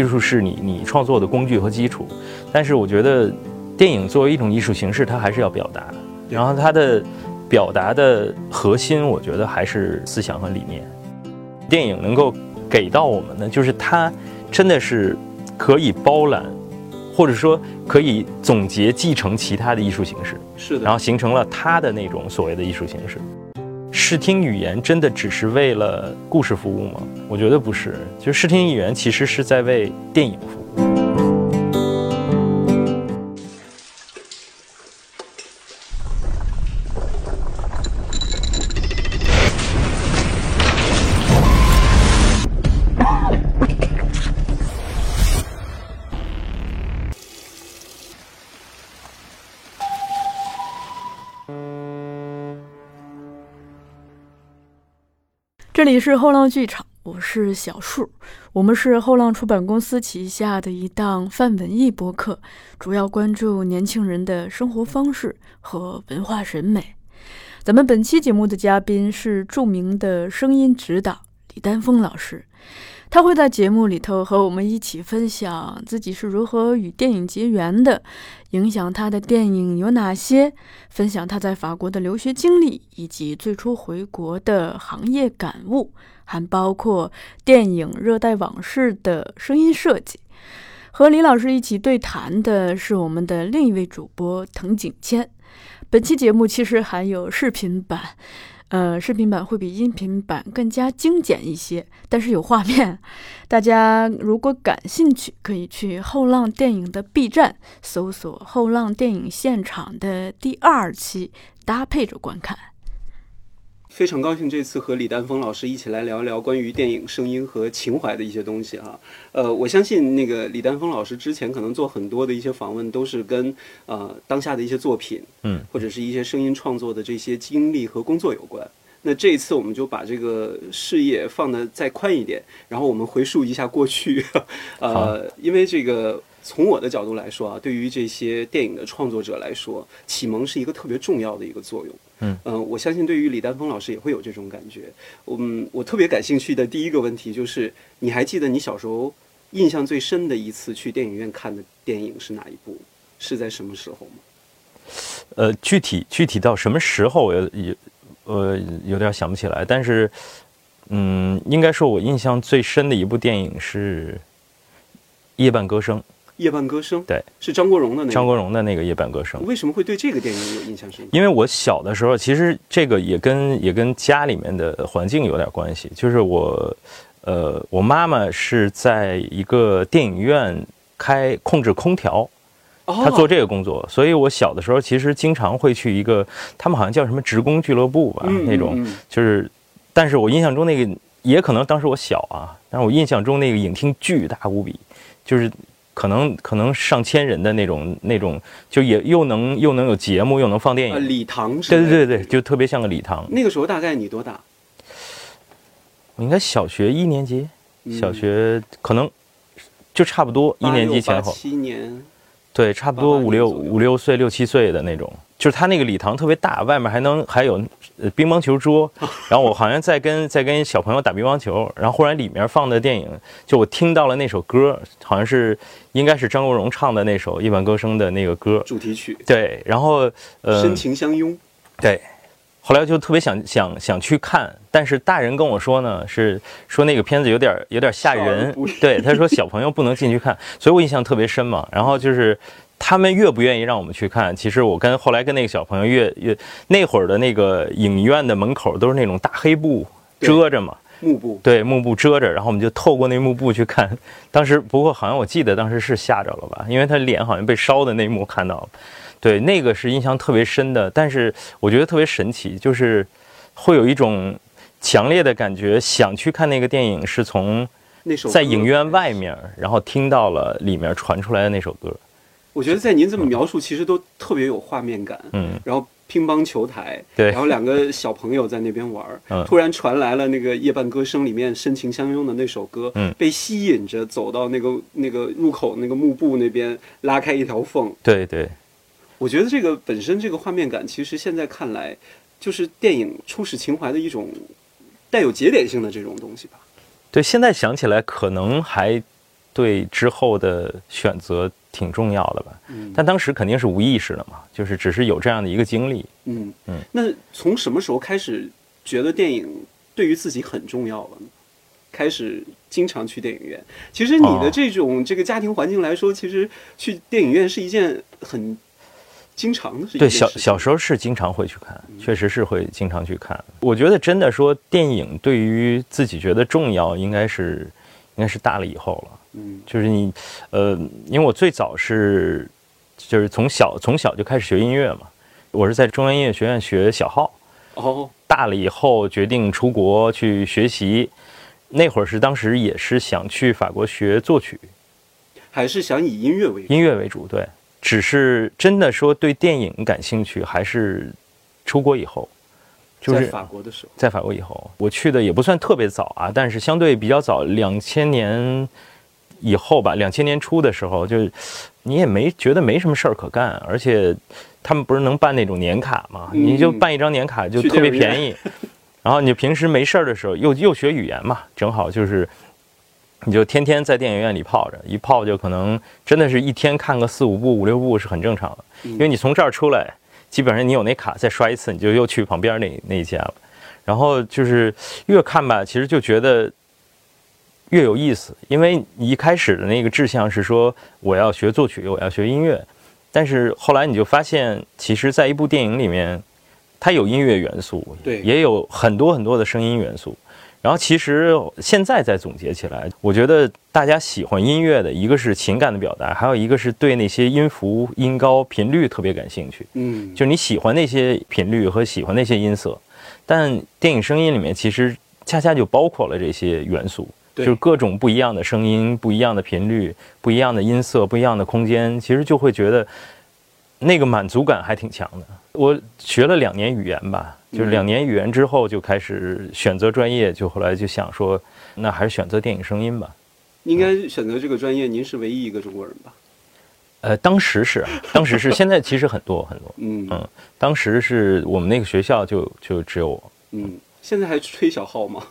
技术是你你创作的工具和基础，但是我觉得电影作为一种艺术形式，它还是要表达，然后它的表达的核心，我觉得还是思想和理念。电影能够给到我们的，就是它真的是可以包揽，或者说可以总结继承其他的艺术形式，是的，然后形成了它的那种所谓的艺术形式。视听语言真的只是为了故事服务吗？我觉得不是，就视听语言其实是在为电影服务。这里是后浪剧场，我是小树。我们是后浪出版公司旗下的一档泛文艺播客，主要关注年轻人的生活方式和文化审美。咱们本期节目的嘉宾是著名的声音指导李丹峰老师，他会在节目里头和我们一起分享自己是如何与电影结缘的，影响他的电影有哪些，分享他在法国的留学经历以及最初回国的行业感悟，还包括电影《热带往事》的声音设计。和李老师一起对谈的是我们的另一位主播滕景谦。本期节目其实还有视频版，呃，视频版会比音频版更加精简一些，但是有画面。大家如果感兴趣，可以去后浪电影的 B 站搜索“后浪电影现场”的第二期，搭配着观看。非常高兴这次和李丹峰老师一起来聊一聊关于电影声音和情怀的一些东西哈。呃，我相信那个李丹峰老师之前可能做很多的一些访问，都是跟呃当下的一些作品，嗯，或者是一些声音创作的这些经历和工作有关。那这一次我们就把这个视野放得再宽一点，然后我们回溯一下过去，呃，因为这个。从我的角度来说啊，对于这些电影的创作者来说，启蒙是一个特别重要的一个作用。嗯呃，我相信对于李丹峰老师也会有这种感觉。嗯，我特别感兴趣的第一个问题就是，你还记得你小时候印象最深的一次去电影院看的电影是哪一部？是在什么时候吗？呃，具体具体到什么时候，我有有呃有点想不起来，但是嗯，应该说我印象最深的一部电影是《夜半歌声》。夜半歌声，对，是张国荣的那个。张国荣的那个《夜半歌声》，为什么会对这个电影有印象深刻？因为我小的时候，其实这个也跟也跟家里面的环境有点关系。就是我，呃，我妈妈是在一个电影院开控制空调，哦。她做这个工作，所以我小的时候其实经常会去一个，他们好像叫什么职工俱乐部吧，嗯那种。就是，但是我印象中那个也可能当时我小啊，但是我印象中那个影厅巨大无比，就是可能可能上千人的那种那种，就也又能又能有节目，又能放电影。呃，，礼堂是吧对对对对，就特别像个礼堂。那个时候大概你多大？我应该小学一年级，嗯。小学可能就差不多一年级前后，七年，对，差不多五六五六岁六七岁的那种。就是他那个礼堂特别大，外面还能还有呃乒乓球桌，然后我好像在跟在跟小朋友打乒乓球，然后忽然里面放的电影，就我听到了那首歌，好像是应该是张国荣唱的那首《夜半歌声》的那个歌，主题曲，对，然后呃深情相拥。对，后来就特别想想想去看，但是大人跟我说呢，是说那个片子有点有点吓人，对，他说小朋友不能进去看，所以我印象特别深嘛。然后就是他们越不愿意让我们去看，其实我跟后来跟那个小朋友越越那会儿的那个影院的门口都是那种大黑布遮着嘛，幕布，对，幕布遮着，然后我们就透过那幕布去看。当时不过好像我记得当时是吓着了吧，因为他脸好像被烧的那一幕看到了。对，那个是印象特别深的，但是我觉得特别神奇，就是会有一种强烈的感觉，想去看那个电影是从那首在影院外面，然后听到了里面传出来的那首歌。我觉得在您这么描述，其实都特别有画面感。嗯，然后乒乓球台，对然后两个小朋友在那边玩儿，嗯突然传来了那个夜半歌声里面深情相拥的那首歌，嗯被吸引着走到那个那个入口那个幕布那边，拉开一条缝。对对，我觉得这个本身这个画面感，其实现在看来，就是电影初始情怀的一种带有节点性的这种东西吧。对，现在想起来可能还对之后的选择挺重要的吧。嗯但当时肯定是无意识的嘛，就是只是有这样的一个经历。嗯嗯，那从什么时候开始觉得电影对于自己很重要了呢？开始经常去电影院。其实你的哦这种这个家庭环境来说，其实去电影院是一件很经常的事情。对，小小时候是经常会去看，确实是会经常去看。我觉得真的说电影对于自己觉得重要，应该是应该是大了以后了。嗯就是你，呃，因为我最早是就是从小从小就开始学音乐嘛，我是在中央音乐学院学小号，哦大了以后决定出国去学习。那会儿是当时也是想去法国学作曲，还是想以音乐为主。音乐为主，对。只是真的说对电影感兴趣，还是出国以后，就是在法国的时候，在法国以后，我去的也不算特别早啊，但是相对比较早，两千年以后吧，两千年初的时候，就你也没觉得没什么事儿可干，而且他们不是能办那种年卡嘛？嗯你就办一张年卡就特别便宜，然后你平时没事儿的时候又又学语言嘛，正好就是。你就天天在电影院里泡着，一泡就可能真的是一天看个四五部、五六部是很正常的，嗯因为你从这儿出来，基本上你有那卡再刷一次，你就又去旁边那那一家了。然后就是越看吧，其实就觉得越有意思，因为你一开始的那个志向是说我要学作曲，我要学音乐，但是后来你就发现，其实在一部电影里面，它有音乐元素，对也有很多很多的声音元素。然后其实现在再总结起来，我觉得大家喜欢音乐的，一个是情感的表达，还有一个是对那些音符、音高、频率特别感兴趣。嗯，就你喜欢那些频率和喜欢那些音色，但电影声音里面其实恰恰就包括了这些元素，就是各种不一样的声音、不一样的频率、不一样的音色、不一样的空间，其实就会觉得那个满足感还挺强的。我学了两年语言吧，就是两年语言之后就开始选择专业，就后来就想说，那还是选择电影声音吧。应该选择这个专业，您是唯一一个中国人吧？呃，当时是，当时是，现在其实很多很多。嗯嗯，当时是我们那个学校就就只有我，嗯，现在还吹小号吗？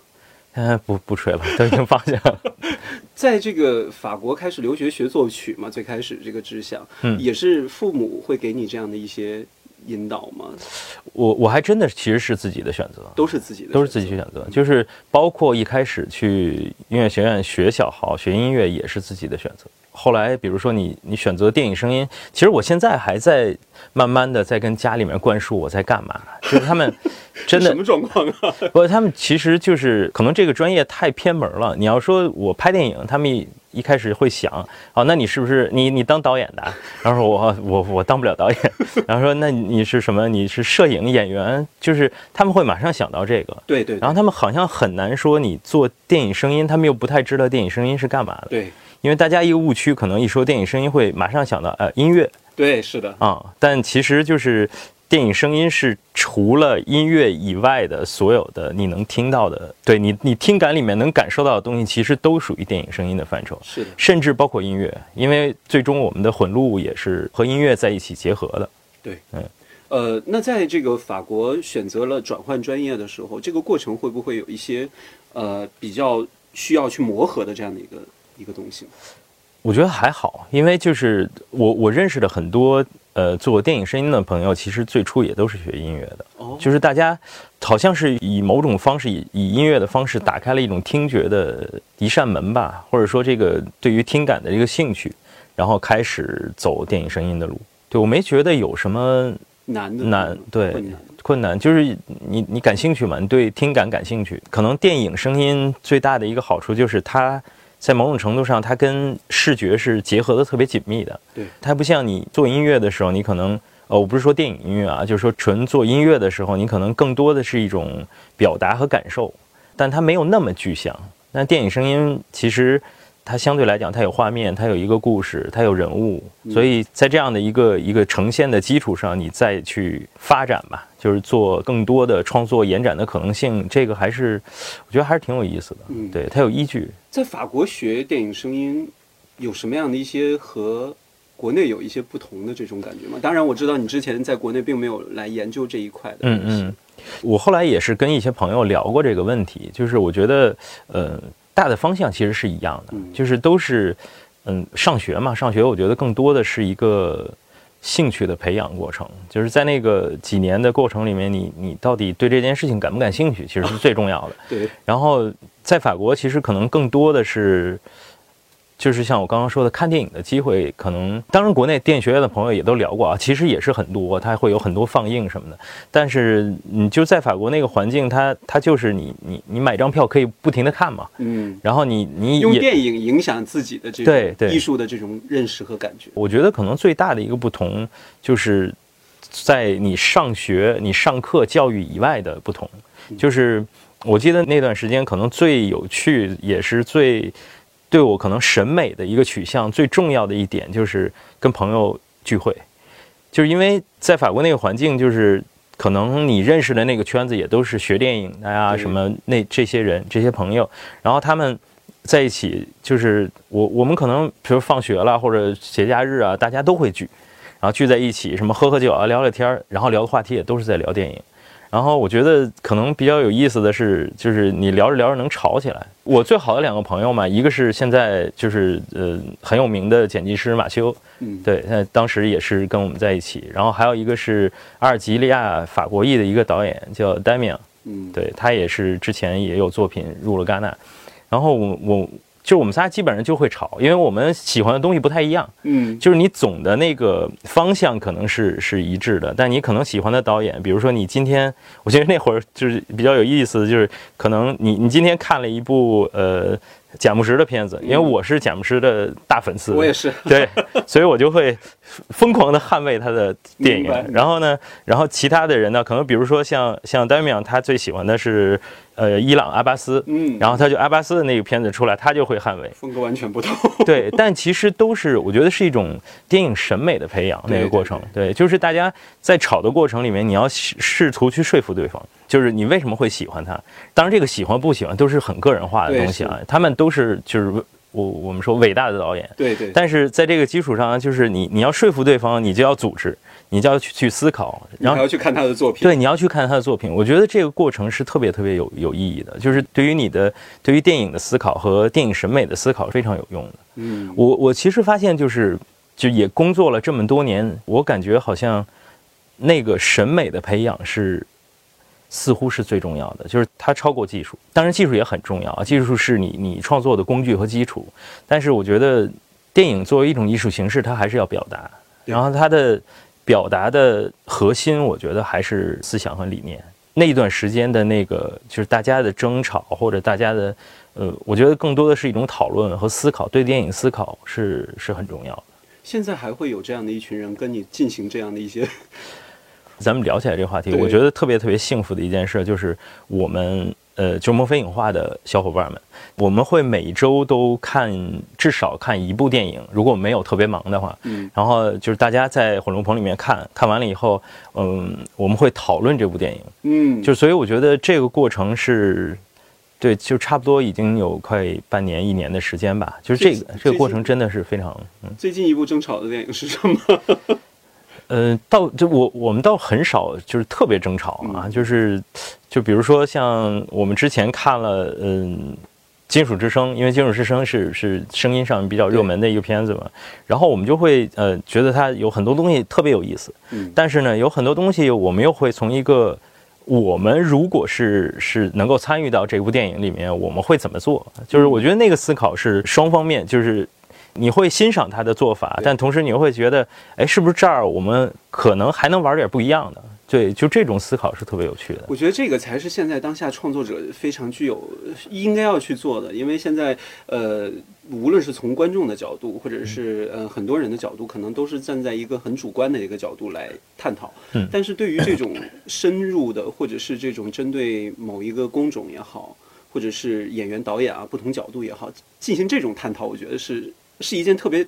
现在不不吹了，都已经放下了。在这个法国开始留学学作曲嘛，最开始这个志向，嗯也是父母会给你这样的一些引导吗？我我还真的其实是自己的选择，都是自己的，都是自己去选择，就是包括一开始去音乐学院学小号、学音乐也是自己的选择。后来比如说你你选择电影声音，其实我现在还在慢慢的在跟家里面灌输我在干嘛，就是他们 真的什么状况啊？不，他们其实就是可能这个专业太偏门了。你要说我拍电影，他们一一开始会想，哦，那你是不是你你当导演的啊？然后说我我我当不了导演。然后说那你是什么？你是摄影演员？就是他们会马上想到这个。对对然后他们好像很难说你做电影声音，他们又不太知道电影声音是干嘛的。对因为大家一个误区，可能一说电影声音会马上想到呃音乐对，是的，啊、但其实就是电影声音是除了音乐以外的所有的你能听到的，对你你听感里面能感受到的东西，其实都属于电影声音的范畴，是的，甚至包括音乐，因为最终我们的混录也是和音乐在一起结合的。对，嗯呃，那在这个法国选择了转换专业的时候，这个过程会不会有一些呃比较需要去磨合的这样的一个一个东西？我觉得还好，因为就是我我认识的很多呃做电影声音的朋友，其实最初也都是学音乐的，哦，就是大家好像是以某种方式，以以音乐的方式打开了一种听觉的一扇门吧，或者说这个对于听感的这个兴趣，然后开始走电影声音的路。对我没觉得有什么难的难，对困难，困难，就是你你感兴趣嘛，你对听感感兴趣。可能电影声音最大的一个好处就是它在某种程度上，它跟视觉是结合的特别紧密的。对，它不像你做音乐的时候，你可能呃，我不是说电影音乐啊，就是说纯做音乐的时候，你可能更多的是一种表达和感受，但它没有那么具象。那电影声音其实。它相对来讲，它有画面，它有一个故事，它有人物，所以在这样的一个一个呈现的基础上，你再去发展吧，就是做更多的创作延展的可能性，这个还是我觉得还是挺有意思的。嗯对，它有依据。在法国学电影声音有什么样的一些和国内有一些不同的这种感觉吗？当然，我知道你之前在国内并没有来研究这一块的。嗯嗯，我后来也是跟一些朋友聊过这个问题，就是我觉得，呃，大的方向其实是一样的，嗯就是都是嗯上学嘛，上学我觉得更多的是一个兴趣的培养过程，就是在那个几年的过程里面，你你到底对这件事情感不感兴趣，其实是最重要的。对，然后在法国，其实可能更多的是，就是像我刚刚说的，看电影的机会，可能当然国内电影学院的朋友也都聊过啊，其实也是很多，它会有很多放映什么的。但是你就在法国那个环境，它它就是你你你买张票可以不停的看嘛，嗯，然后你你用。电影影响自己的这对对艺术的这种认识和感觉。我觉得可能最大的一个不同，就是在你上学、你上课教育以外的不同。就是我记得那段时间，可能最有趣，也是最对我可能审美的一个取向最重要的一点，就是跟朋友聚会。就是因为在法国那个环境，就是可能你认识的那个圈子也都是学电影的呀，对什么那这些人、这些朋友，然后他们在一起，就是我我们可能比如放学了或者节假日啊，大家都会聚，然后聚在一起，什么喝喝酒啊，聊聊天儿，然后聊的话题也都是在聊电影。然后我觉得可能比较有意思的是，就是你聊着聊着能吵起来。我最好的两个朋友嘛，一个是现在就是呃很有名的剪辑师马修，嗯，对，那当时也是跟我们在一起。然后还有一个是阿尔及利亚法国裔的一个导演叫 Damian，嗯，对他也是之前也有作品入了戛纳。然后我我就我们仨基本上就会吵，因为我们喜欢的东西不太一样。嗯，就是你总的那个方向可能是是一致的，但你可能喜欢的导演，比如说你今天，我觉得那会儿就是比较有意思，就是可能你你今天看了一部呃贾木什的片子，因为我是贾木什的大粉丝，我也是。对，所以我就会疯狂的捍卫他的电影。然后呢，然后其他的人呢，可能比如说像像丹米昂，他最喜欢的是呃伊朗阿巴斯，嗯，然后他就阿巴斯的那个片子出来，他就会捍卫。风格完全不同。对，但其实都是我觉得是一种电影审美的培养那个过程。对，就是大家在吵的过程里面，你要试试图去说服对方，就是你为什么会喜欢他。当然，这个喜欢不喜欢都是很个人化的东西啊，他们都是就是我我们说伟大的导演。对对，但是在这个基础上，就是你你要说服对方，你就要组织，你就要去去思考，然后你还要去看他的作品。对你要去看他的作品。我觉得这个过程是特别特别有有意义的，就是对于你的对于电影的思考和电影审美的思考是非常有用的。嗯，我我其实发现就是就也工作了这么多年，我感觉好像那个审美的培养是似乎是最重要的，就是它超过技术。当然技术也很重要啊，技术是你你创作的工具和基础。但是我觉得电影作为一种艺术形式，它还是要表达，然后它的表达的核心，我觉得还是思想和理念。那一段时间的那个就是大家的争吵或者大家的。呃，我觉得更多的是一种讨论和思考，对电影思考是是很重要的。现在还会有这样的一群人跟你进行这样的一些，咱们聊起来这个话题，我觉得特别特别幸福的一件事就是我们呃，就墨菲影画的小伙伴们，我们会每周都看至少看一部电影，如果没有特别忙的话，嗯，然后就是大家在火龙棚里面看看完了以后，嗯，我们会讨论这部电影，嗯，就所以我觉得这个过程是。对，就差不多已经有快半年、一年的时间吧。就是这个这个过程真的是非常，嗯，最近一部争吵的电影是什么？呃，倒就我我们倒很少就是特别争吵啊，嗯就是就比如说像我们之前看了嗯。金属之声，因为金属之声是是声音上比较热门的一个片子嘛，然后我们就会呃觉得它有很多东西特别有意思，嗯，但是呢，有很多东西我们又会从一个我们如果是是能够参与到这部电影里面，我们会怎么做？就是我觉得那个思考是双方面，就是你会欣赏他的做法，但同时你又会觉得，哎，是不是这儿我们可能还能玩点不一样的？对，就这种思考是特别有趣的。我觉得这个才是现在当下创作者非常具有应该要去做的，因为现在呃，无论是从观众的角度，或者是呃很多人的角度，可能都是站在一个很主观的一个角度来探讨。嗯但是对于这种深入的，或者是这种针对某一个工种也好，或者是演员、导演啊不同角度也好，进行这种探讨，我觉得是是一件特别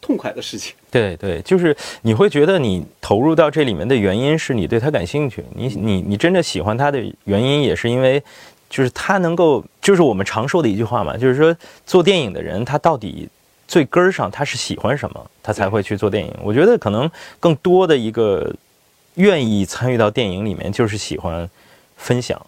痛快的事情。对对，就是你会觉得你投入到这里面的原因是你对他感兴趣，你你你真的喜欢他的原因也是因为，就是他能够，就是我们常说的一句话嘛，就是说做电影的人他到底最根儿上他是喜欢什么，他才会去做电影。我觉得可能更多的一个愿意参与到电影里面，就是喜欢分享。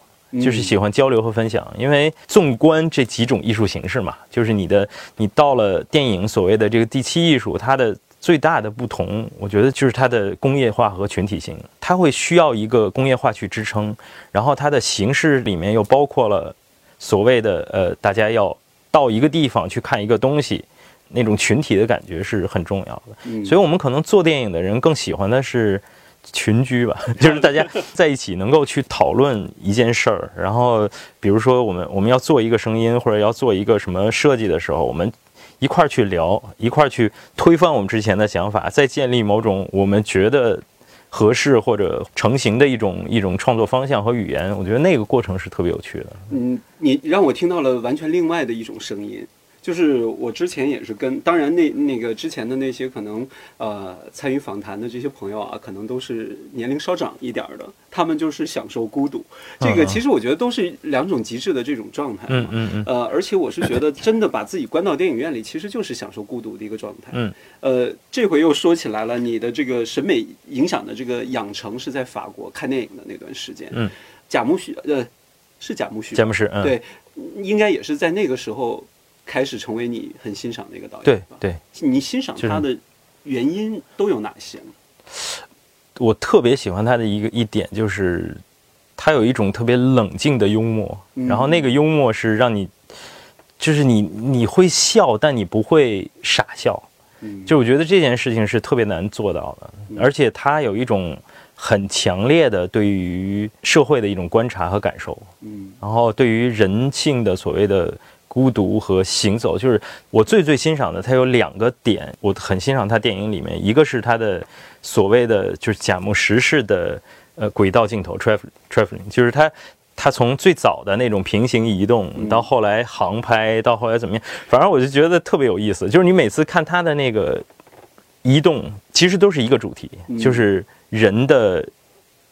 就是喜欢交流和分享。因为纵观这几种艺术形式嘛，就是你的你到了电影所谓的这个第七艺术，它的最大的不同，我觉得就是它的工业化和群体性，它会需要一个工业化去支撑，然后它的形式里面又包括了所谓的呃，大家要到一个地方去看一个东西，那种群体的感觉是很重要的。嗯所以我们可能做电影的人更喜欢的是群居吧，就是大家在一起能够去讨论一件事儿，然后比如说我们我们要做一个声音或者要做一个什么设计的时候，我们一块儿去聊，一块儿去推翻我们之前的想法，再建立某种我们觉得合适或者成型的一种一种创作方向和语言。我觉得那个过程是特别有趣的。嗯，你让我听到了完全另外的一种声音，就是我之前也是跟，当然那那个之前的那些可能呃参与访谈的这些朋友啊，可能都是年龄稍长一点儿的，他们就是享受孤独。这个其实我觉得都是两种极致的这种状态嘛。嗯嗯嗯呃，而且我是觉得，真的把自己关到电影院里，其实就是享受孤独的一个状态。嗯，呃，这回又说起来了，你的这个审美影响的这个养成是在法国看电影的那段时间。嗯，贾木许，呃，是贾木许贾木许，嗯，对，应该也是在那个时候开始成为你很欣赏的一个导演。对，对，你欣赏他的原因都有哪些？呢？我特别喜欢他的一个一点就是，他有一种特别冷静的幽默，嗯。然后那个幽默是让你，就是你你会笑，但你不会傻笑。嗯，就我觉得这件事情是特别难做到的，而且他有一种很强烈的对于社会的一种观察和感受，嗯。然后对于人性的所谓的孤独和行走，就是我最最欣赏的，他有两个点，我很欣赏他电影里面，一个是他的所谓的就是贾木实式的呃轨道镜头 traveling traveling，就是他。他从最早的那种平行移动，到后来航拍，到后来怎么样，反正我就觉得特别有意思。就是你每次看他的那个移动，其实都是一个主题，就是人的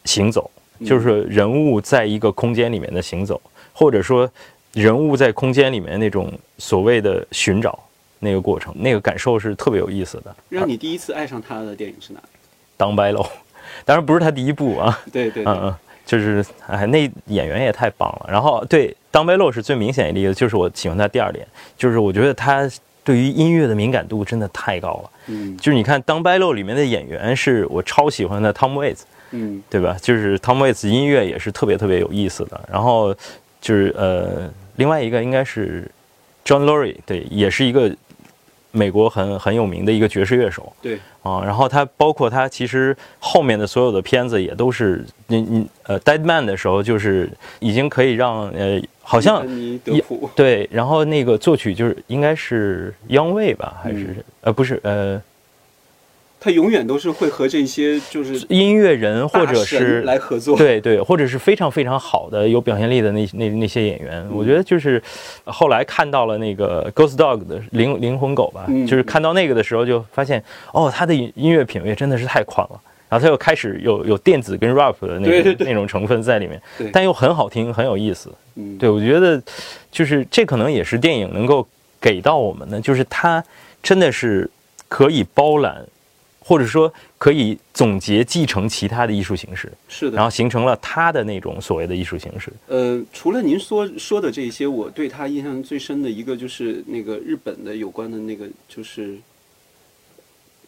行走，就是人物在一个空间里面的行走，或者说人物在空间里面那种所谓的寻找那个过程，那个感受是特别有意思的。让你第一次爱上他的电影是哪？当白楼，当然不是他第一部啊，对对对，嗯嗯，就是哎，那演员也太棒了。然后对，当白露是最明显的例子，就是我喜欢他第二点，就是我觉得他对于音乐的敏感度真的太高了。嗯就是你看《当白露》里面的演员是我超喜欢的 Tom Waits，嗯对吧？就是 Tom Waits 音乐也是特别特别有意思的。然后就是呃，另外一个应该是 John Lurie，对，也是一个美国很很有名的一个爵士乐手。对，啊，然后他包括他其实后面的所有的片子也都是你你呃 Dead Man 的时候，就是已经可以让呃好像对，然后那个作曲就是应该是央卫吧，还是、嗯。呃不是呃他永远都是会和这些就是音乐人或者是来合作。对对，或者是非常非常好的有表现力的那那那些演员，我觉得就是后来看到了那个 Ghost Dog 的灵灵魂狗吧，嗯就是看到那个的时候就发现，哦，他的音音乐品味真的是太宽了。然后他又开始有有电子跟 rap 的那那种成分在里面，但又很好听，很有意思。嗯，对我觉得就是这可能也是电影能够给到我们的，就是它真的是可以包揽，或者说可以总结继承其他的艺术形式。是的。然后形成了他的那种所谓的艺术形式。呃，除了您说说的这些，我对他印象最深的一个就是那个日本的有关的那个，就是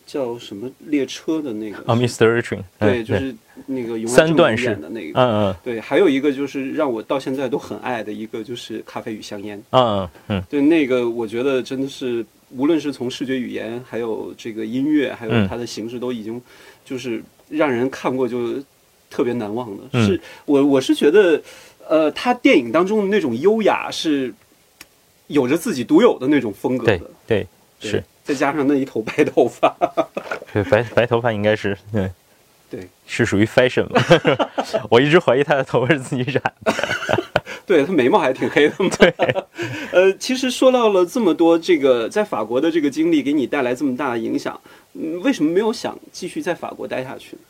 叫什么列车的那个啊，Mr. Train，对，就是那个永三段式的那个。嗯嗯对，还有一个就是让我到现在都很爱的一个，就是《咖啡与香烟》。嗯嗯对，那个我觉得真的是，无论是从视觉语言，还有这个音乐，还有嗯它的形式，都已经就是让人看过就特别难忘的。嗯是我我是觉得，呃，他电影当中的那种优雅是有着自己独有的那种风格对的。对对是，再加上那一头白头发，对白白头发应该是对对是属于 fashion 嘛？我一直怀疑他的头发是自己染的。对他眉毛还挺黑的嘛。对，呃，其实说到了这么多，这个在法国的这个经历给你带来这么大的影响，嗯，为什么没有想继续在法国待下去呢？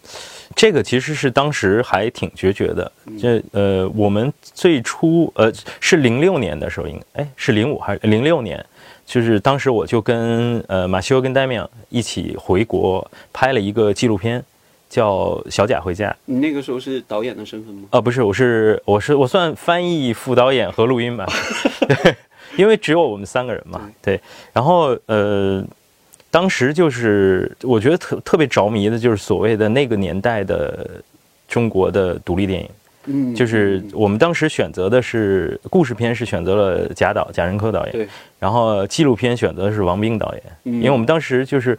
这个其实是当时还挺决绝的。嗯这呃，我们最初呃是零六年的时候，应该哎是零五还是零六年？就是当时我就跟呃马修跟戴米昂一起回国拍了一个纪录片，叫《小贾回家》。你那个时候是导演的身份吗？啊，不是，我是我是我算翻译、副导演和录音吧。对，因为只有我们三个人嘛。对，然后呃，当时就是我觉得特特别着迷的，就是所谓的那个年代的中国的独立电影。嗯，就是我们当时选择的是故事片，是选择了贾导贾樟柯导演。对，然后纪录片选择的是王冰导演。嗯因为我们当时就是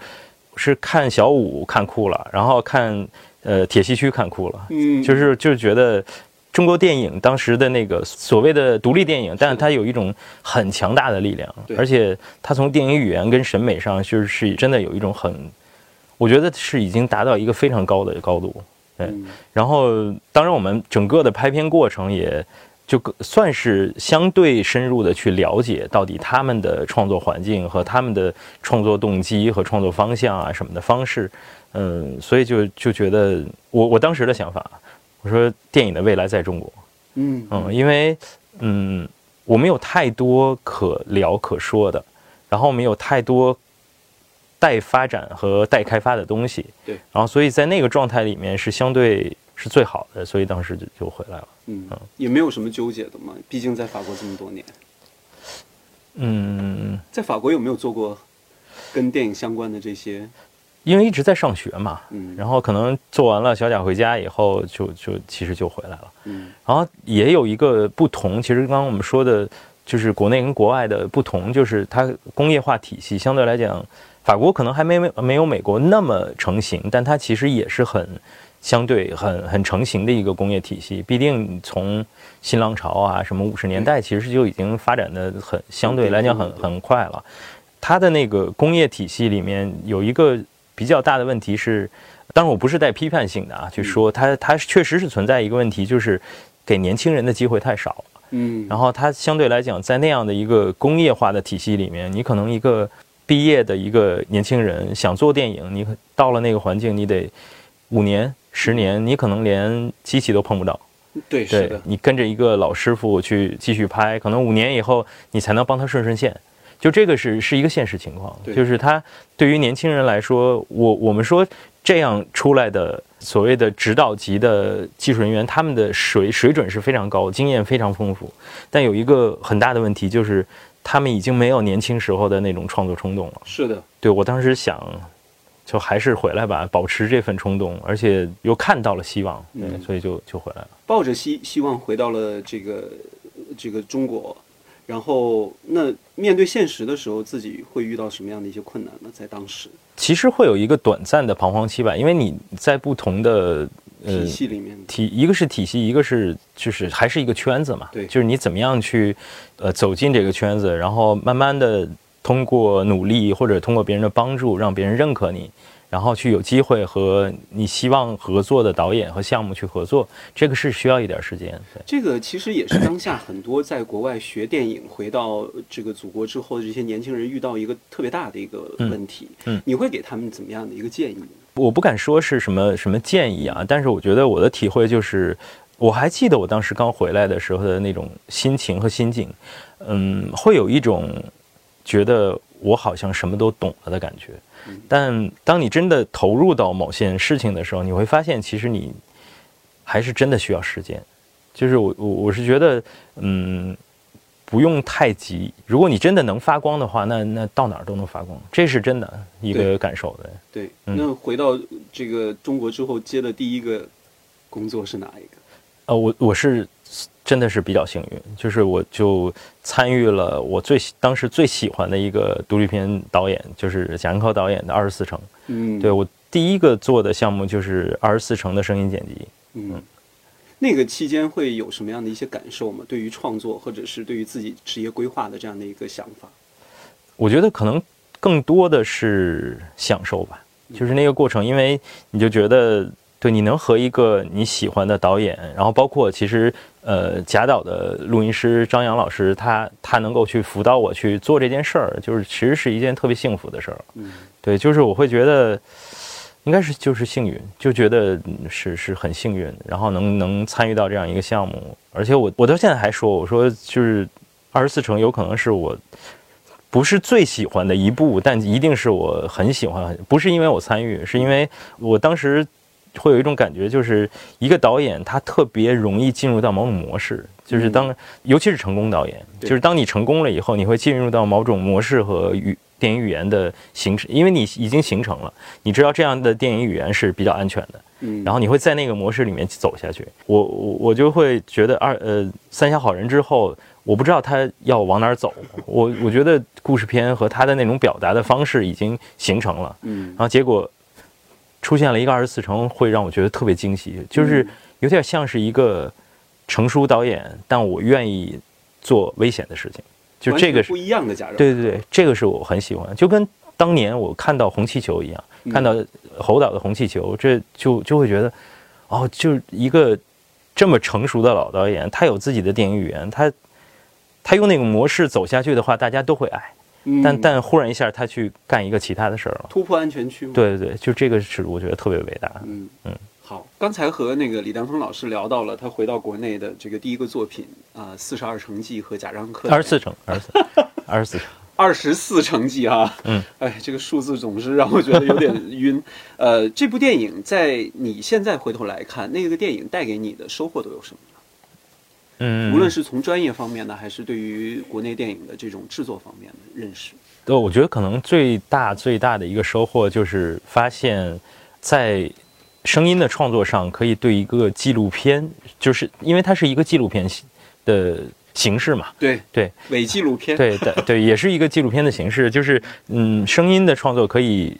是看小五看哭了，然后看呃铁西区看哭了，嗯，就是就是觉得中国电影当时的那个所谓的独立电影，但是它有一种很强大的力量对，而且它从电影语言跟审美上，就是是真的有一种很，我觉得是已经达到一个非常高的高度。对嗯。然后，当然我们整个的拍片过程也就算是相对深入的去了解到底他们的创作环境和他们的创作动机和创作方向啊什么的方式，嗯，所以就就觉得我我当时的想法，我说电影的未来在中国，嗯。嗯，因为嗯我们有太多可聊可说的，然后我们有太多待发展和待开发的东西，对，然后所以在那个状态里面是相对是最好的，所以当时就就回来了。嗯，也没有什么纠结的嘛，毕竟在法国这么多年，嗯，在法国有没有做过跟电影相关的这些？因为一直在上学嘛，嗯。然后可能做完了小贾回家以后就，就其实就回来了。嗯。然后也有一个不同，其实刚刚我们说的，就是国内跟国外的不同，就是它工业化体系相对来讲，法国可能还没没没有美国那么成型，但它其实也是很相对很很成型的一个工业体系。毕竟从新浪潮啊，什么五十年代，其实就已经发展的很相对来讲很很快了。它的那个工业体系里面有一个比较大的问题是，当然我不是带批判性的啊去说，它它确实是存在一个问题，就是给年轻人的机会太少了。嗯，然后它相对来讲，在那样的一个工业化的体系里面，你可能一个毕业的一个年轻人想做电影，你到了那个环境，你得五年、十年，你可能连机器都碰不到。对，是的，你跟着一个老师傅去继续拍，可能五年以后你才能帮他顺顺线。就这个是是一个现实情况，就是他对于年轻人来说，我我们说这样出来的所谓的指导级的技术人员，他们的水水准是非常高，经验非常丰富，但有一个很大的问题就是他们已经没有年轻时候的那种创作冲动了。是的，对我当时想，就还是回来吧，保持这份冲动，而且又看到了希望，对，嗯所以就就回来了。抱着希希望回到了这个这个中国，然后那面对现实的时候，自己会遇到什么样的一些困难呢？在当时其实会有一个短暂的彷徨期吧，因为你在不同的呃体系里面，体，一个是体系，一个是就是还是一个圈子嘛，对就是你怎么样去呃走进这个圈子，然后慢慢的通过努力或者通过别人的帮助，让别人认可你，然后去有机会和你希望合作的导演和项目去合作，这个是需要一点时间。对这个其实也是当下很多在国外学电影回到这个祖国之后的这些年轻人遇到一个特别大的一个问题。嗯嗯你会给他们怎么样的一个建议呢？我不敢说是什么什么建议啊，但是我觉得我的体会就是，我还记得我当时刚回来的时候的那种心情和心境，嗯，会有一种觉得我好像什么都懂了的感觉。但当你真的投入到某件事情的时候，你会发现，其实你还是真的需要时间。就是我我我是觉得，嗯，不用太急。如果你真的能发光的话，那那到哪儿都能发光，这是真的一个感受的。对，嗯那回到这个中国之后接的第一个工作是哪一个？呃，我我是真的是比较幸运，就是我就参与了我最喜当时最喜欢的一个独立片导演，就是贾樟柯导演的《二十四城》。嗯，对我第一个做的项目就是《二十四城》的声音剪辑。嗯，那个期间会有什么样的一些感受吗？对于创作，或者是对于自己职业规划的这样的一个想法？我觉得可能更多的是享受吧，就是那个过程，因为你就觉得，对，你能和一个你喜欢的导演，然后包括其实呃贾导的录音师张扬老师，他他能够去辅导我去做这件事儿，就是其实是一件特别幸福的事儿。嗯，对，就是我会觉得。应该是就是幸运，就觉得是是很幸运，然后能能参与到这样一个项目，而且我我到现在还说，我说就是二十四城有可能是我不是最喜欢的一部，但一定是我很喜欢，不是因为我参与，是因为我当时会有一种感觉，就是一个导演他特别容易进入到某种模式，就是当尤其是成功导演，就是当你成功了以后，你会进入到某种模式和语电影语言的形式，因为你已经形成了，你知道这样的电影语言是比较安全的。嗯，然后你会在那个模式里面走下去。我我我就会觉得二呃三峡好人之后，我不知道他要往哪儿走。我我觉得故事片和他的那种表达的方式已经形成了，嗯然后结果出现了一个二十四城，会让我觉得特别惊喜，就是有点像是一个成熟导演，但我愿意做危险的事情，就这个是不一样的假如，对对对，这个是我很喜欢，就跟当年我看到红气球一样，嗯看到侯导的红气球，这就就会觉得，哦，就是一个这么成熟的老导演，他有自己的电影语言，他他用那个模式走下去的话，大家都会爱。嗯但但忽然一下，他去干一个其他的事儿了。突破安全区，对对对，就这个是我觉得特别伟大。嗯嗯，好，刚才和那个李丹峰老师聊到了他回到国内的这个第一个作品啊，四十二城记》和贾樟柯二十四城，二十四，二十四城。二十四城记啊，嗯，哎，这个数字总是让我觉得有点晕。呃，这部电影在你现在回头来看，那个电影带给你的收获都有什么呢？嗯，无论是从专业方面呢，还是对于国内电影的这种制作方面的认识。对，我觉得可能最大最大的一个收获就是发现，在声音的创作上，可以对一个纪录片，就是因为它是一个纪录片形的形式嘛，对对，伪纪录片，对对，对，也是一个纪录片的形式，就是嗯，声音的创作可以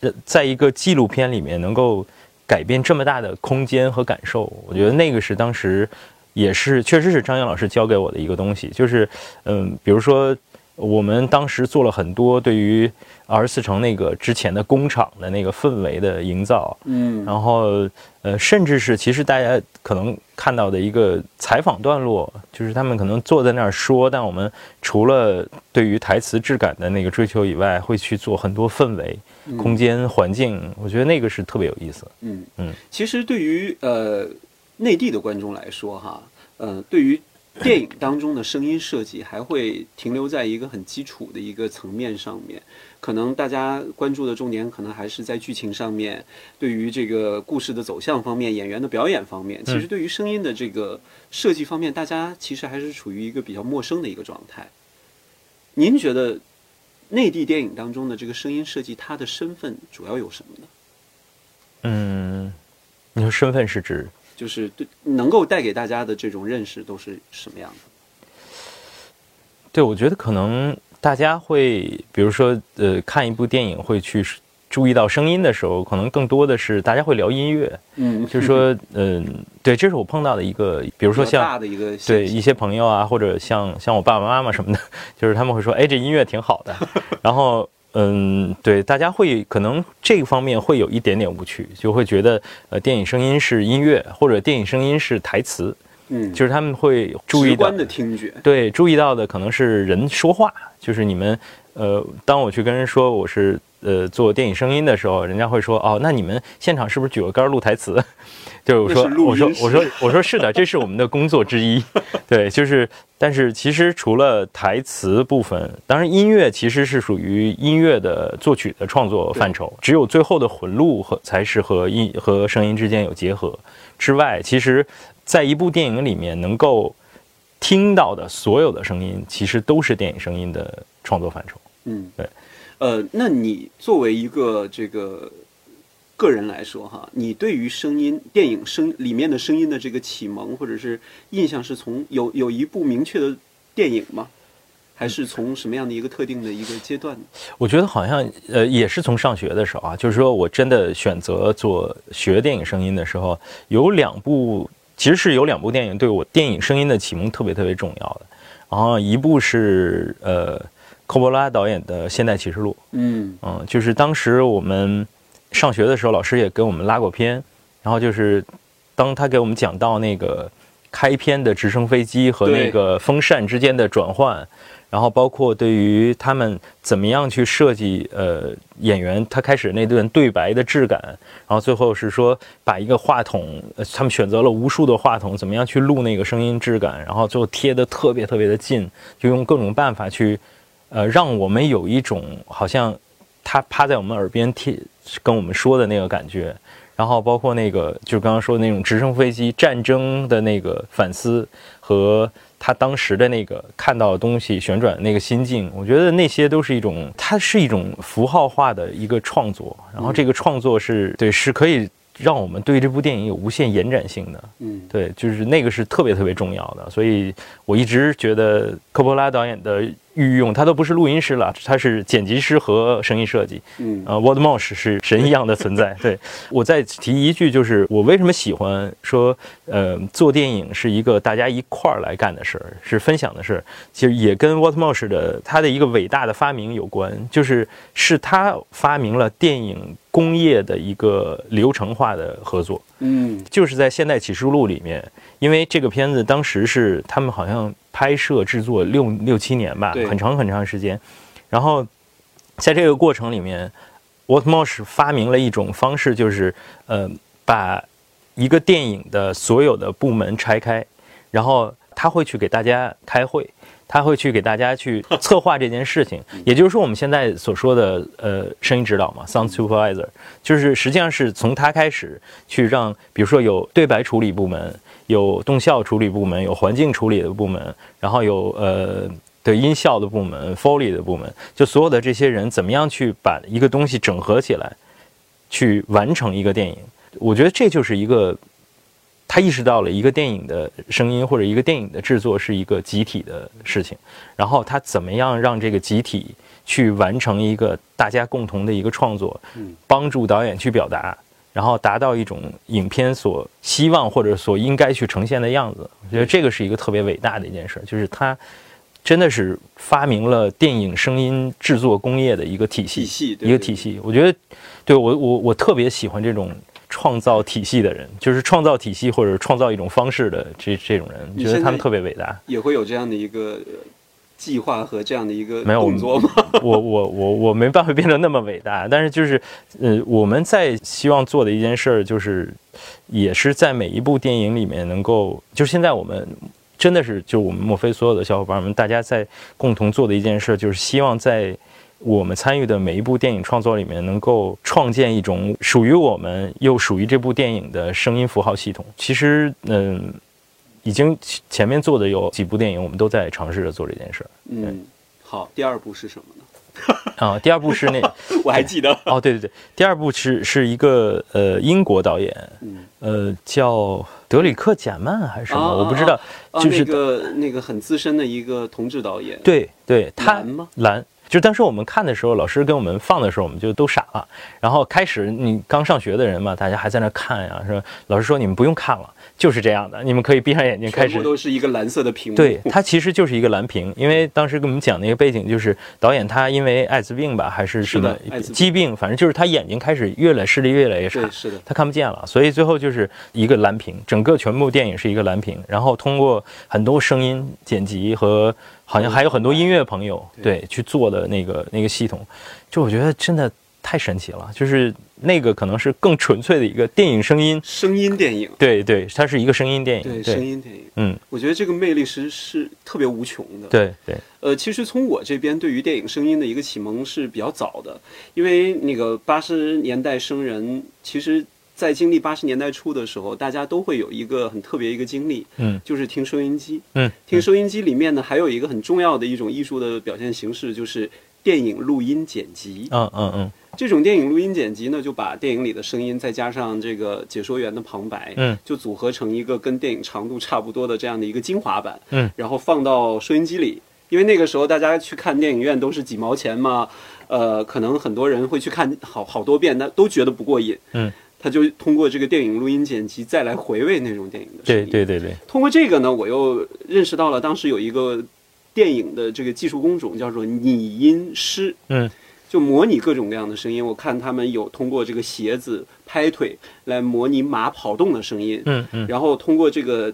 呃在一个纪录片里面能够改变这么大的空间和感受，我觉得那个是当时也是确实是张岩老师教给我的一个东西，就是嗯，比如说我们当时做了很多对于二十四城那个之前的工厂的那个氛围的营造，嗯，然后呃，甚至是其实大家可能看到的一个采访段落，就是他们可能坐在那儿说，但我们除了对于台词质感的那个追求以外，会去做很多氛围、嗯。空间、环境，我觉得那个是特别有意思。嗯。嗯，其实对于呃内地的观众来说，哈，呃，对于电影当中的声音设计，还会停留在一个很基础的一个层面上面。可能大家关注的重点，可能还是在剧情上面，对于这个故事的走向方面、演员的表演方面。其实对于声音的这个设计方面，大家其实还是处于一个比较陌生的一个状态。您觉得内地电影当中的这个声音设计，它的身份主要有什么呢？嗯，你说身份是指？就是对能够带给大家的这种认识都是什么样的？对，我觉得可能大家会，比如说，呃，看一部电影会去注意到声音的时候，可能更多的是大家会聊音乐，嗯，就是说，嗯、对，这是我碰到的一个，比如说像大的一个对一些朋友啊，或者像像我爸爸妈妈什么的，就是他们会说，哎，这音乐挺好的。然后，嗯，对，大家会可能这个方面会有一点点误区，就会觉得，呃，电影声音是音乐，或者电影声音是台词，嗯，就是他们会注意到，的听觉，对，注意到的可能是人说话，就是你们，呃，当我去跟人说我是呃做电影声音的时候，人家会说，哦，那你们现场是不是举个杆儿录台词？就是我说我说我说，我说是的，这是我们的工作之一。对，就是，但是其实除了台词部分，当然音乐其实是属于音乐的作曲的创作范畴，只有最后的混录和才是和音和声音之间有结合。之外，其实在一部电影里面能够听到的所有的声音，其实都是电影声音的创作范畴。嗯，对。呃，那你作为一个这个个人来说哈，你对于声音电影声里面的声音的这个启蒙或者是印象，是从有有一部明确的电影吗？还是从什么样的一个特定的一个阶段？我觉得好像呃也是从上学的时候啊，就是说我真的选择做学电影声音的时候，有两部其实是有两部电影对我电影声音的启蒙特别特别重要的。然后一部是呃科波拉导演的《现代启示录》，嗯。嗯，就是当时我们上学的时候，老师也给我们拉过片，然后就是当他给我们讲到那个开篇的直升飞机和那个风扇之间的转换，然后包括对于他们怎么样去设计呃演员他开始那段对白的质感，然后最后是说把一个话筒，呃他们选择了无数的话筒，怎么样去录那个声音质感，然后最后贴的特别特别的近，就用各种办法去呃让我们有一种好像他趴在我们耳边贴跟我们说的那个感觉，然后包括那个就是刚刚说的那种直升飞机战争的那个反思和他当时的那个看到的东西旋转的那个心境，我觉得那些都是一种，它是一种符号化的一个创作，然后这个创作是对是可以。让我们对这部电影有无限延展性的，嗯，对，就是那个是特别特别重要的，所以我一直觉得科波拉导演的御用，他都不是录音师了，他是剪辑师和声音设计，嗯，呃，Walt Mosh 是神一样的存在。对我再提一句，就是我为什么喜欢说，呃，做电影是一个大家一块儿来干的事儿，是分享的事儿，其实也跟 Walt Mosh 的他的一个伟大的发明有关，就是是他发明了电影。工业的一个流程化的合作，嗯，就是在《现代启示录》里面，因为这个片子当时是他们好像拍摄制作六六七年吧，很长很长时间。然后在这个过程里面，Walt Mosh 发明了一种方式，就是呃，把一个电影的所有的部门拆开，然后他会去给大家开会。他会去给大家去策划这件事情，也就是说我们现在所说的呃声音指导嘛，sound supervisor，就是实际上是从他开始去让，比如说有对白处理部门，有动效处理部门，有环境处理的部门，然后有呃的音效的部门，foley 的部门，就所有的这些人怎么样去把一个东西整合起来，去完成一个电影，我觉得这就是一个。他意识到了一个电影的声音或者一个电影的制作是一个集体的事情，然后他怎么样让这个集体去完成一个大家共同的一个创作，帮助导演去表达，然后达到一种影片所希望或者所应该去呈现的样子。我觉得这个是一个特别伟大的一件事，就是他真的是发明了电影声音制作工业的一个体系，一个体系。我觉得，对我我我特别喜欢这种。创造体系的人，就是创造体系或者创造一种方式的这这种人，觉得他们特别伟大。也会有这样的一个计划和这样的一个动作吗？我我我我没办法变得那么伟大，但是就是呃，我们在希望做的一件事儿，就是也是在每一部电影里面能够，就现在我们真的是就我们墨菲所有的小伙伴们，大家在共同做的一件事，就是希望在。我们参与的每一部电影创作里面，能够创建一种属于我们又属于这部电影的声音符号系统。其实，嗯，已经前面做的有几部电影，我们都在尝试着做这件事儿。嗯，好，第二部是什么呢？啊，第二部是那 我还记得 哦，对对对，第二部是是一个呃英国导演，呃叫德里克贾曼还是什么，我不知道，就是那个那个很资深的一个同志导演。对对，他蓝吗？蓝。就当时我们看的时候，老师给我们放的时候，我们就都傻了。然后开始你刚上学的人嘛，大家还在那看呀，说老师说你们不用看了。就是这样的，你们可以闭上眼睛开始。都是一个蓝色的屏幕。对，它其实就是一个蓝屏，因为当时跟我们讲那个背景，就是导演他因为艾滋病吧，还是什么疾病，反正就是他眼睛开始越来视力越来越差，是的，他看不见了，所以最后就是一个蓝屏，整个全部电影是一个蓝屏，然后通过很多声音剪辑和好像还有很多音乐朋友对。去做的那个那个系统，就我觉得真的。太神奇了，就是那个可能是更纯粹的一个电影声音，声音电影，对对，它是一个声音电影，对。声音电影，嗯，我觉得这个魅力是是特别无穷的，对对，呃，其实从我这边对于电影声音的一个启蒙是比较早的，因为那个八十年代生人，其实在经历八十年代初的时候，大家都会有一个很特别一个经历，嗯，就是听收音机，嗯，听收音机里面呢，还有一个很重要的一种艺术的表现形式，就是电影录音剪辑，嗯嗯嗯。这种电影录音剪辑呢，就把电影里的声音再加上这个解说员的旁白，嗯，就组合成一个跟电影长度差不多的这样的一个精华版，嗯，然后放到收音机里。因为那个时候大家去看电影院都是几毛钱嘛，呃，可能很多人会去看好好多遍，但都觉得不过瘾，嗯，他就通过这个电影录音剪辑再来回味那种电影的声音。对对对。对。通过这个呢，我又认识到了当时有一个电影的这个技术工种叫做拟音师，嗯。就模拟各种各样的声音，我看他们有通过这个鞋子拍腿来模拟马跑动的声音，嗯嗯，然后通过这个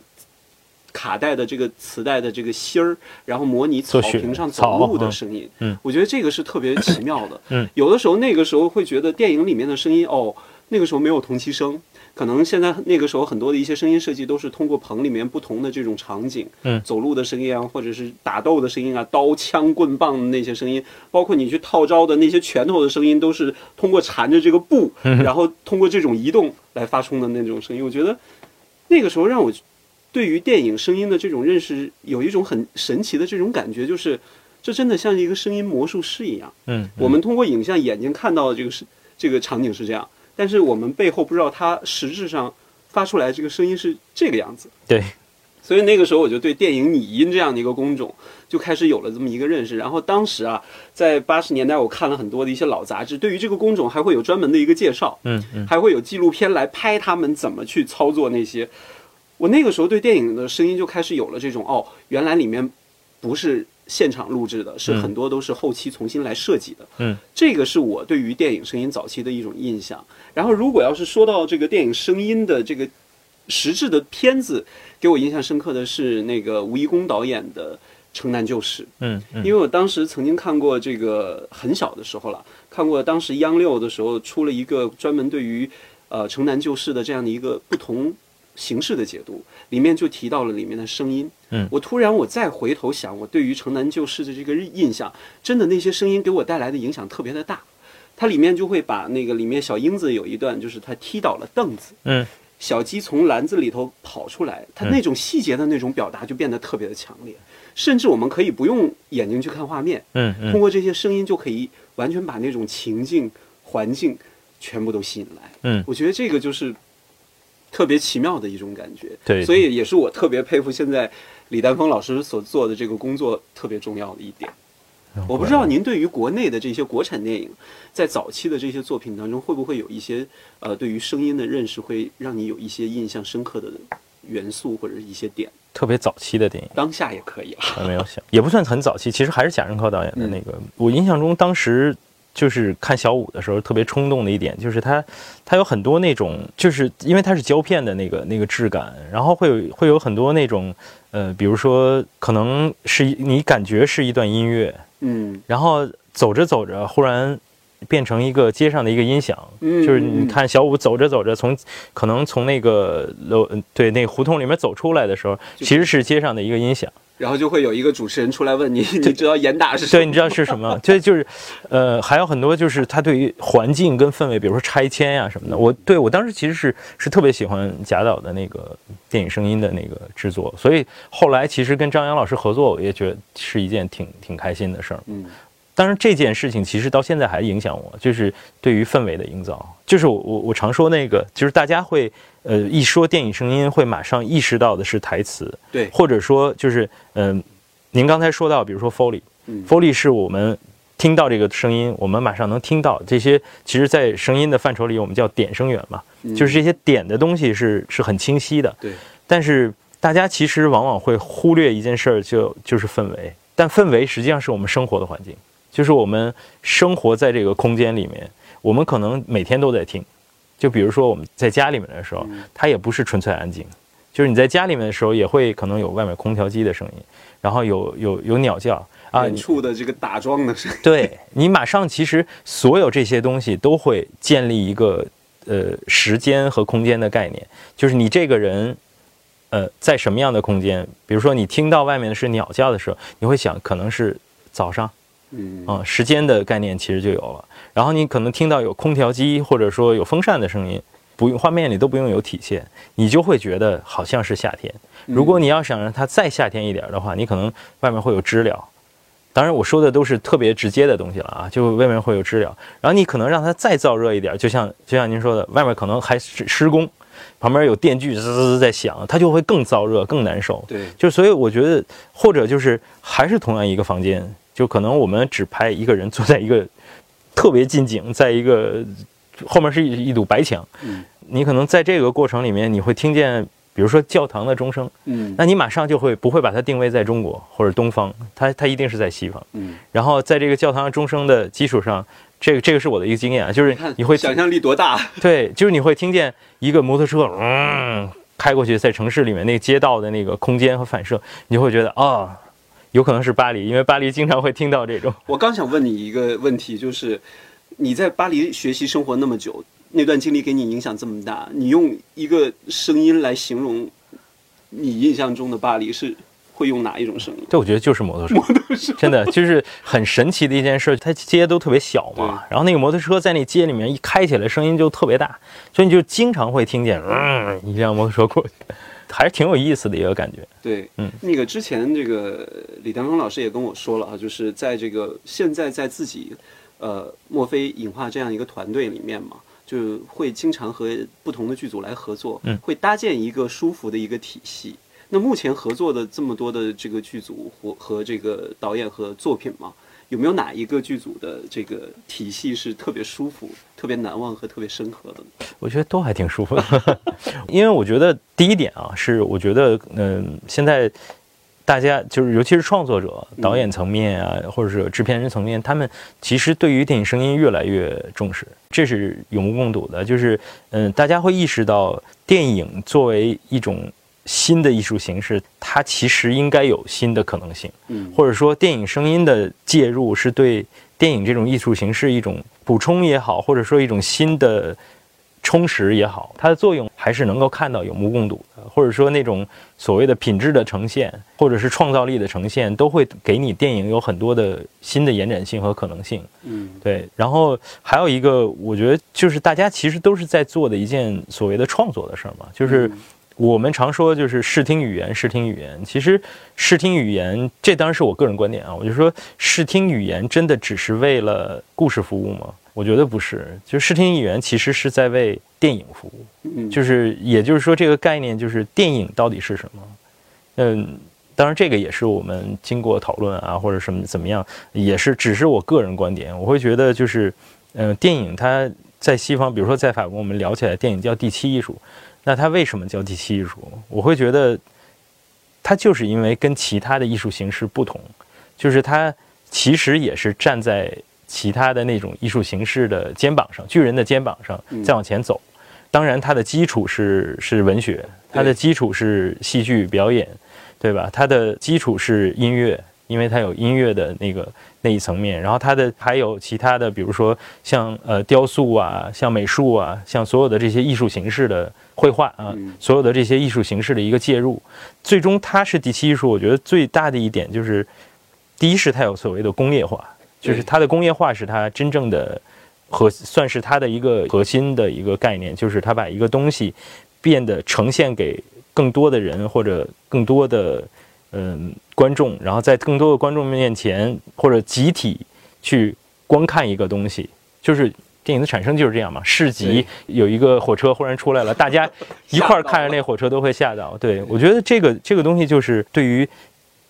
卡带的这个磁带的这个芯儿，然后模拟草坪上走路的声音，嗯，我觉得这个是特别奇妙的，嗯，有的时候那个时候会觉得电影里面的声音，哦，那个时候没有同期声。可能现在那个时候很多的一些声音设计都是通过棚里面不同的这种场景，嗯走路的声音啊，或者是打斗的声音啊，刀枪棍棒的那些声音，包括你去套招的那些拳头的声音，都是通过缠着这个布，然后通过这种移动来发出的那种声音。我觉得那个时候让我对于电影声音的这种认识有一种很神奇的这种感觉，就是这真的像一个声音魔术师一样。嗯，我们通过影像眼睛看到的这个是这个场景是这样，但是我们背后不知道它实质上发出来这个声音是这个样子。对，所以那个时候我就对电影拟音这样的一个工种就开始有了这么一个认识。然后当时啊，在八十年代我看了很多的一些老杂志，对于这个工种还会有专门的一个介绍，嗯嗯还会有纪录片来拍他们怎么去操作那些。我那个时候对电影的声音就开始有了这种哦，原来里面不是现场录制的，是嗯很多都是后期重新来设计的。嗯，这个是我对于电影声音早期的一种印象。然后，如果要是说到这个电影声音的这个实质的片子，给我印象深刻的是那个吴贻弓导演的《城南旧事》。嗯嗯因为我当时曾经看过这个很小的时候了，看过当时央六的时候出了一个专门对于呃城南旧事的这样的一个不同形式的解读，里面就提到了里面的声音。嗯。我突然我再回头想，我对于城南旧事的这个印象，真的那些声音给我带来的影响特别的大。它里面就会把那个里面小英子有一段，就是他踢倒了凳子，嗯。小鸡从篮子里头跑出来，它那种细节的那种表达就变得特别的强烈，甚至我们可以不用眼睛去看画面，嗯嗯。通过这些声音就可以完全把那种情境、环境全部都吸引来。嗯，我觉得这个就是特别奇妙的一种感觉。对。所以也是我特别佩服现在李丹峰老师所做的这个工作特别重要的一点。我不知道您对于国内的这些国产电影，在早期的这些作品当中，会不会有一些呃对于声音的认识，会让你有一些印象深刻的元素或者是一些点？特别早期的电影。当下也可以啊。我没有想，也不算很早期，其实还是贾樟柯导演的那个。我印象中，当时就是看小五的时候，特别冲动的一点就是他，他有很多那种，就是因为它是胶片的那个那个质感，然后会有会有很多那种，呃，比如说可能是你感觉是一段音乐，嗯然后走着走着，忽然变成一个街上的一个音响，嗯就是你看小五走着走着，从可能从那个楼对那个胡同里面走出来的时候，其实是街上的一个音响。然后就会有一个主持人出来问你，你知道严打是什么？对，你知道是什么？对，就是，呃，还有很多就是他对于环境跟氛围，比如说拆迁呀、什么的。我对我当时其实是是特别喜欢贾导的那个电影声音的那个制作，所以后来其实跟张扬老师合作，我也觉得是一件挺挺开心的事儿。嗯当然这件事情其实到现在还影响我，就是对于氛围的营造，就是我我我常说那个，就是大家会呃一说电影声音会马上意识到的是台词，对或者说就是嗯、您刚才说到，比如说 Foley。嗯 Foley 是我们听到这个声音，我们马上能听到这些。其实，在声音的范畴里，我们叫点声源嘛，嗯就是这些点的东西是是很清晰的。对，但是大家其实往往会忽略一件事儿，就就是氛围。但氛围实际上是我们生活的环境，就是我们生活在这个空间里面，我们可能每天都在听。就比如说我们在家里面的时候，嗯它也不是纯粹安静，就是你在家里面的时候，也会可能有外面空调机的声音，然后有有有鸟叫啊，远处的这个打桩的声音，对你马上其实所有这些东西都会建立一个呃时间和空间的概念，就是你这个人。呃，在什么样的空间？比如说，你听到外面是鸟叫的时候，你会想可能是早上，嗯啊、时间的概念其实就有了。然后你可能听到有空调机或者说有风扇的声音，不用画面里都不用有体现，你就会觉得好像是夏天。如果你要想让它再夏天一点的话，你可能外面会有知了。当然，我说的都是特别直接的东西了啊，就外面会有知了。然后你可能让它再燥热一点，就像就像您说的，外面可能还施施工，旁边有电锯滋滋滋在响，它就会更燥热、更难受。对，就所以我觉得，或者就是还是同样一个房间，就可能我们只拍一个人坐在一个特别近景，在一个后面是一一堵白墙，嗯你可能在这个过程里面，你会听见，比如说教堂的钟声，嗯那你马上就会不会把它定位在中国或者东方，它它一定是在西方。嗯，然后在这个教堂的钟声的基础上，这个这个是我的一个经验啊，就是你会想象力多大？对，就是你会听见一个摩托车嗯开过去，在城市里面那个街道的那个空间和反射，你就会觉得啊、有可能是巴黎，因为巴黎经常会听到这种。我刚想问你一个问题，就是你在巴黎学习生活那么久，那段经历给你影响这么大，你用一个声音来形容你印象中的巴黎是会用哪一种声音？对，我觉得就是摩托车，真的就是很神奇的一件事。它街都特别小嘛，然后那个摩托车在那街里面一开起来，声音就特别大，所以你就经常会听见嗯一辆摩托车过去，还是挺有意思的一个感觉。对，嗯，那个之前这个李丹峰老师也跟我说了啊，就是在这个现在在自己呃墨菲影画这样一个团队里面嘛。就会经常和不同的剧组来合作，嗯，会搭建一个舒服的一个体系。那目前合作的这么多的这个剧组和和这个导演和作品嘛，有没有哪一个剧组的这个体系是特别舒服、特别难忘和特别深刻的？我觉得都还挺舒服的，因为我觉得第一点啊，是我觉得嗯，现在。大家就是，尤其是创作者、导演层面啊，或者是制片人层面，他们其实对于电影声音越来越重视，这是有目共睹的。就是，嗯，大家会意识到，电影作为一种新的艺术形式，它其实应该有新的可能性。嗯，或者说，电影声音的介入是对电影这种艺术形式一种补充也好，或者说一种新的。充实也好，它的作用还是能够看到有目共睹的，或者说那种所谓的品质的呈现，或者是创造力的呈现，都会给你电影有很多的新的延展性和可能性。嗯，对。然后还有一个，我觉得就是大家其实都是在做的一件所谓的创作的事儿嘛，就是我们常说就是视听语言，视听语言。其实视听语言，这当然是我个人观点啊，我就说视听语言真的只是为了故事服务吗？我觉得不是，就视听语言其实是在为电影服务，嗯，就是也就是说这个概念就是电影到底是什么？嗯，当然这个也是我们经过讨论啊或者什么怎么样，也是只是我个人观点，我会觉得就是，嗯，电影它在西方，比如说在法国，我们聊起来电影叫第七艺术，那它为什么叫第七艺术？我会觉得，它就是因为跟其他的艺术形式不同，就是它其实也是站在。其他的那种艺术形式的肩膀上，巨人的肩膀上再往前走，当然它的基础是是文学，它的基础是戏剧表演，对吧？它的基础是音乐，因为它有音乐的那个那一层面，然后它的还有其他的，比如说像呃雕塑啊，像美术啊，像所有的这些艺术形式的绘画啊，所有的这些艺术形式的一个介入，最终它是第七艺术。我觉得最大的一点就是，第一是它有所谓的工业化。就是它的工业化是它真正的核，算是它的一个核心的一个概念，就是它把一个东西变得呈现给更多的人或者更多的嗯观众，然后在更多的观众面前或者集体去观看一个东西，就是电影的产生就是这样嘛。市集有一个火车忽然出来了，大家一块儿看着那火车都会吓到。对我觉得这个这个东西就是对于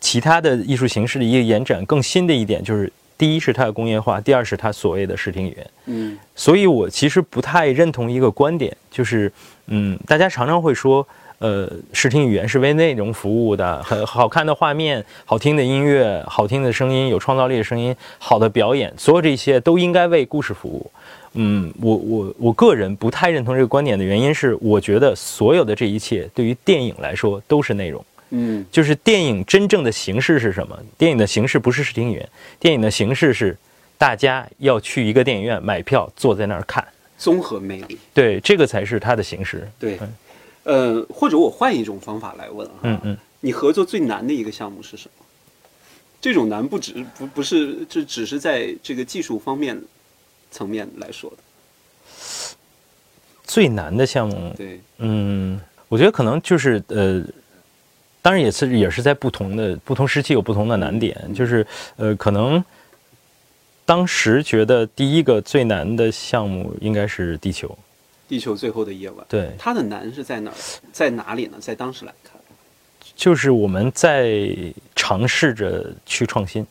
其他的艺术形式的一个延展，更新的一点就是。第一是它的工业化，第二是它所谓的视听语言。嗯，所以我其实不太认同一个观点，就是，嗯，大家常常会说，呃，视听语言是为内容服务的，很好看的画面、好听的音乐、好听的声音、有创造力的声音、好的表演，所有这些都应该为故事服务。嗯，我我我个人不太认同这个观点的原因是，我觉得所有的这一切对于电影来说都是内容。嗯，就是电影真正的形式是什么？电影的形式不是视听语言，电影的形式是大家要去一个电影院买票，坐在那儿看，综合魅力。对，这个才是它的形式。对，呃，或者我换一种方法来问啊，嗯嗯，你合作最难的一个项目是什么？这种难不只不不是，这只是在这个技术方面层面来说的。最难的项目，对，嗯，我觉得可能就是呃。当然也是也是在不同的不同时期有不同的难点，就是呃可能当时觉得第一个最难的项目应该是地球，地球最后的夜晚。对，它的难是在哪儿，在哪里呢？在当时来看，就是我们在尝试着去创新，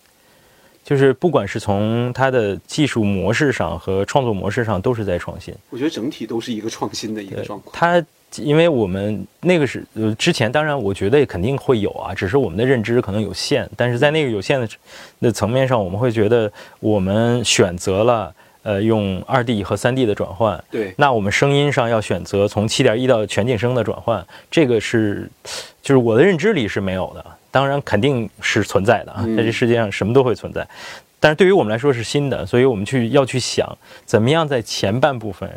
就是不管是从它的技术模式上和创作模式上都是在创新。我觉得整体都是一个创新的一个状况。它。因为我们那个是呃之前，当然我觉得肯定会有啊，只是我们的认知可能有限。但是在那个有限的的层面上，我们会觉得我们选择了呃用二 D 和三 D 的转换。对。那我们声音上要选择从七点一到全景声的转换，这个是就是我的认知里是没有的。当然肯定是存在的啊，在这世界上什么都会存在，但是对于我们来说是新的，所以我们去要去想怎么样在前半部分。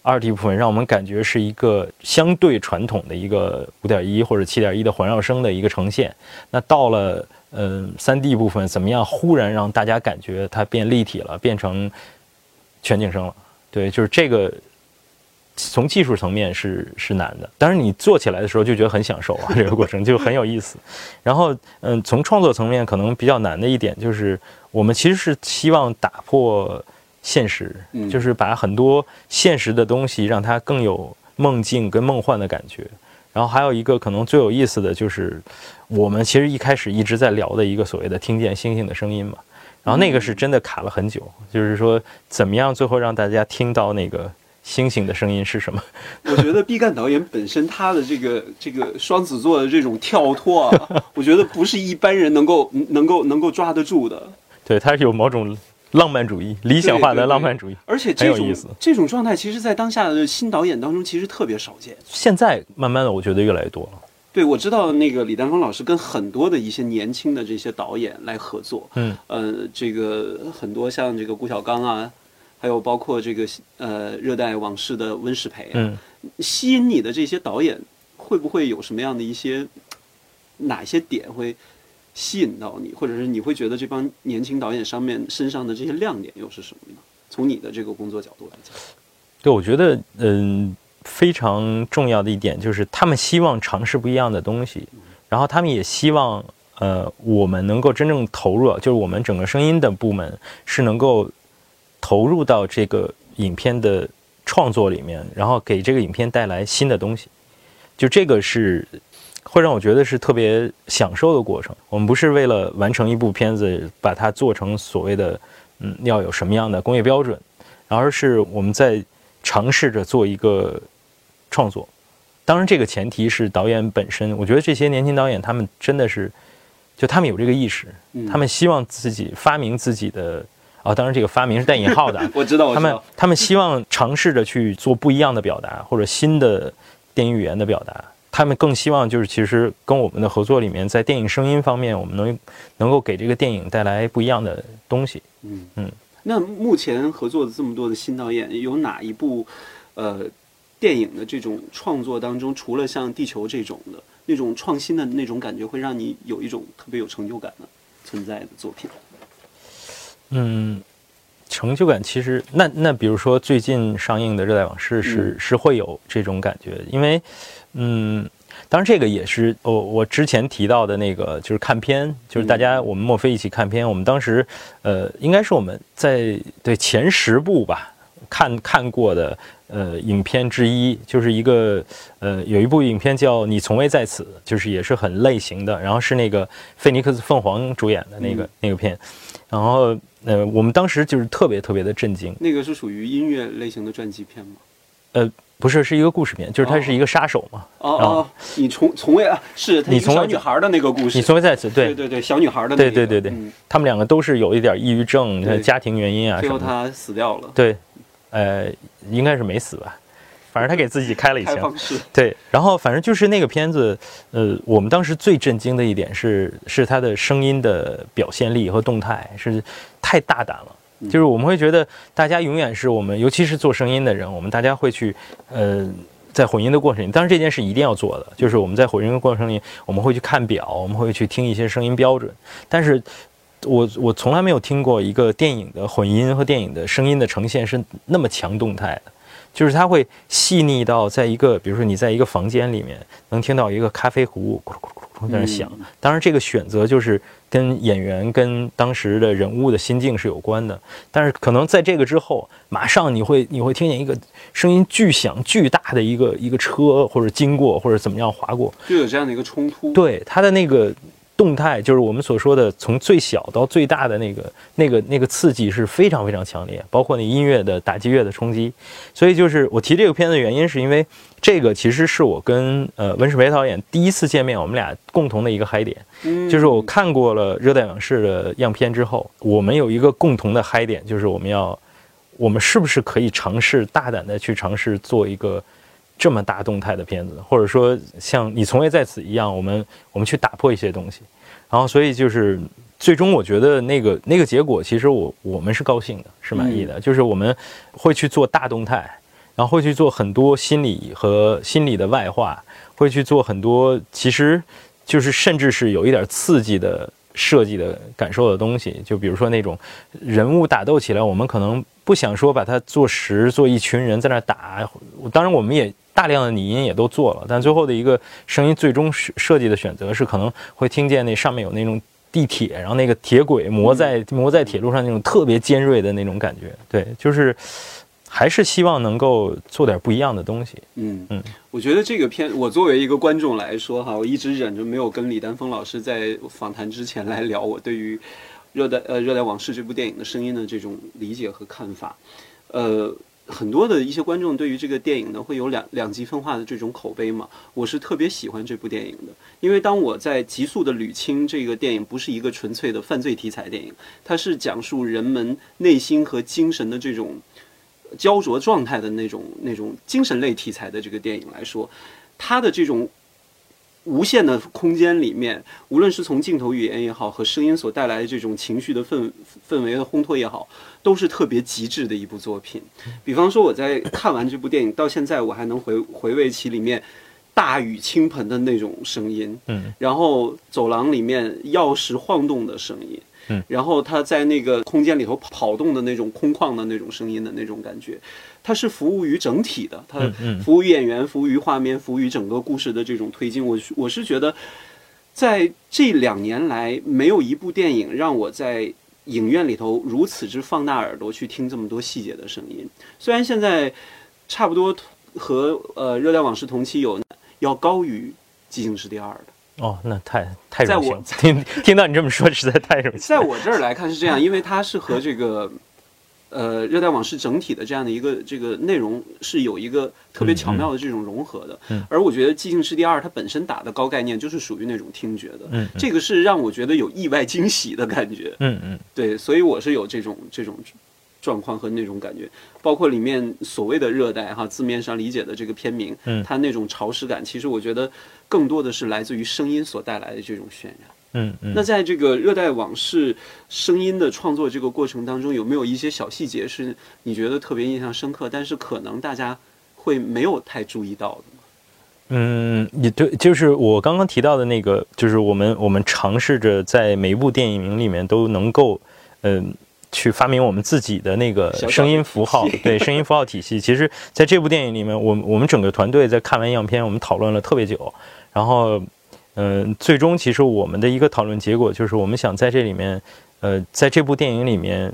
二 D 部分让我们感觉是一个相对传统的一个五点一或者七点一的环绕声的一个呈现。那到了嗯三 D 部分，怎么样忽然让大家感觉它变立体了，变成全景声了？对，就是这个。从技术层面是是难的，但是你做起来的时候就觉得很享受啊，这个过程就很有意思。然后，嗯，从创作层面可能比较难的一点就是，我们其实是希望打破现实，就是把很多现实的东西让它更有梦境跟梦幻的感觉。然后还有一个可能最有意思的就是，我们其实一开始一直在聊的一个所谓的听见星星的声音嘛，然后那个是真的卡了很久，就是说怎么样最后让大家听到那个。星星的声音是什么？我觉得毕赣导演本身他的这个这个双子座的这种跳脱啊，我觉得不是一般人能够能够能够抓得住的。对他是有某种浪漫主义、理想化的浪漫主义，而且这种这种状态，其实在当下的新导演当中，其实特别少见。现在慢慢的，我觉得越来越多了。对，我知道那个李丹峰老师跟很多的一些年轻的这些导演来合作，嗯，呃，这个很多像这个顾晓刚啊。还有包括这个呃《热带往事》的温世培，嗯，吸引你的这些导演会不会有什么样的一些哪些点会吸引到你，或者是你会觉得这帮年轻导演上面身上的这些亮点又是什么呢？从你的这个工作角度来讲，对，我觉得嗯非常重要的一点就是他们希望尝试不一样的东西，然后他们也希望呃我们能够真正投入，就是我们整个声音的部门是能够。投入到这个影片的创作里面，然后给这个影片带来新的东西，就这个是会让我觉得是特别享受的过程。我们不是为了完成一部片子，把它做成所谓的嗯要有什么样的工业标准，而是我们在尝试着做一个创作。当然，这个前提是导演本身。我觉得这些年轻导演他们真的是，就他们有这个意识，他们希望自己发明自己的。啊，当然这个发明是带引号的。我知道，他们他们希望尝试着去做不一样的表达，或者新的电影语言的表达。他们更希望就是其实跟我们的合作里面，在电影声音方面，我们能能够给这个电影带来不一样的东西。嗯嗯。那目前合作的这么多的新导演，有哪一部呃电影的这种创作当中，除了像《地球》这种的那种创新的那种感觉，会让你有一种特别有成就感的存在的作品？嗯，成就感其实那那比如说最近上映的《热带往事》是是会有这种感觉，因为嗯，当然这个也是我我之前提到的那个就是看片，就是大家我们墨菲一起看片，我们当时呃应该是我们在对前十部吧看看过的呃影片之一，就是一个呃有一部影片叫《你从未在此》，就是也是很类型的，然后是那个菲尼克斯凤凰主演的那个那个片，然后。呃，我们当时就是特别特别的震惊。那个是属于音乐类型的传记片吗？呃，不是，是一个故事片，就是他是一个杀手嘛。哦哦，你从从未啊，是你从小女孩的那个故事。你从未在此，对对对，小女孩的那个。对对对对，他们两个都是有一点抑郁症，家庭原因啊。最后他死掉了。对，呃，应该是没死吧。反正他给自己开了一枪，对，然后反正就是那个片子，呃，我们当时最震惊的一点是，是他的声音的表现力和动态是太大胆了，就是我们会觉得大家永远是我们，尤其是做声音的人，我们大家会去，呃，在混音的过程里，当然这件事一定要做的，就是我们在混音的过程里，我们会去看表，我们会去听一些声音标准，但是我我从来没有听过一个电影的混音和电影的声音的呈现是那么强动态的。就是它会细腻到，在一个，比如说你在一个房间里面，能听到一个咖啡壶咕噜咕噜咕噜在那响。当然，这个选择就是跟演员、跟当时的人物的心境是有关的。但是，可能在这个之后，马上你会你会听见一个声音巨响、巨大的一个一个车或者经过或者怎么样划过，就有这样的一个冲突。对他的那个。动态就是我们所说的从最小到最大的那个、那个、那个刺激是非常非常强烈，包括那音乐的打击乐的冲击。所以就是我提这个片子的原因，是因为这个其实是我跟呃温世培导演第一次见面，我们俩共同的一个嗨点。就是我看过了《热带往事》的样片之后，我们有一个共同的嗨点，就是我们要，我们是不是可以尝试大胆的去尝试做一个。这么大动态的片子，或者说像你从未在此一样，我们我们去打破一些东西，然后所以就是最终我觉得那个那个结果，其实我我们是高兴的，是满意的，就是我们会去做大动态，然后会去做很多心理和心理的外化，会去做很多其实就是甚至是有一点刺激的设计的感受的东西。就比如说那种人物打斗起来，我们可能不想说把它做实，做一群人在那打。当然，我们也大量的拟音也都做了，但最后的一个声音最终设设计的选择是可能会听见那上面有那种。地铁，然后那个铁轨磨在磨在铁路上那种特别尖锐的那种感觉，对，就是还是希望能够做点不一样的东西。嗯嗯，我觉得这个片，我作为一个观众来说哈，我一直忍着没有跟李丹峰老师在访谈之前来聊我对于《热带呃热带往事》这部电影的声音的这种理解和看法，呃。很多的一些观众对于这个电影呢，会有两两极分化的这种口碑嘛。我是特别喜欢这部电影的，因为当我在急速的捋清这个电影不是一个纯粹的犯罪题材电影，它是讲述人们内心和精神的这种焦灼状态的那种那种精神类题材的这个电影来说，它的这种。无限的空间里面，无论是从镜头语言也好，和声音所带来的这种情绪的氛氛围的烘托也好，都是特别极致的一部作品。比方说，我在看完这部电影到现在，我还能回回味起里面大雨倾盆的那种声音，嗯，然后走廊里面钥匙晃动的声音。嗯，然后他在那个空间里头跑动的那种空旷的那种声音的那种感觉，它是服务于整体的，它服务于演员，服务于画面，服务于整个故事的这种推进。我我是觉得，在这两年来，没有一部电影让我在影院里头如此之放大耳朵去听这么多细节的声音。虽然现在差不多和呃《热带往事》同期有要高于《寂静是第二》的。哦，那太太在我，听听到你这么说，实在太荣幸。在我这儿来看是这样，因为它是和这个，呃，《热带往事》整体的这样的一个这个内容是有一个特别巧妙的这种融合的。嗯。而我觉得《寂静之地二》它本身打的高概念就是属于那种听觉的。嗯。这个是让我觉得有意外惊喜的感觉。嗯嗯。对，所以我是有这种这种。状况和那种感觉，包括里面所谓的热带哈，字面上理解的这个片名，嗯，它那种潮湿感，其实我觉得更多的是来自于声音所带来的这种渲染。嗯嗯。那在这个热带往事声音的创作这个过程当中，有没有一些小细节是你觉得特别印象深刻，但是可能大家会没有太注意到的？嗯，也对，就是我刚刚提到的那个，就是我们我们尝试着在每一部电影里面都能够，嗯。去发明我们自己的那个声音符号，对声音符号体系。其实，在这部电影里面，我我们整个团队在看完样片，我们讨论了特别久。然后，嗯，最终其实我们的一个讨论结果就是，我们想在这里面，呃，在这部电影里面，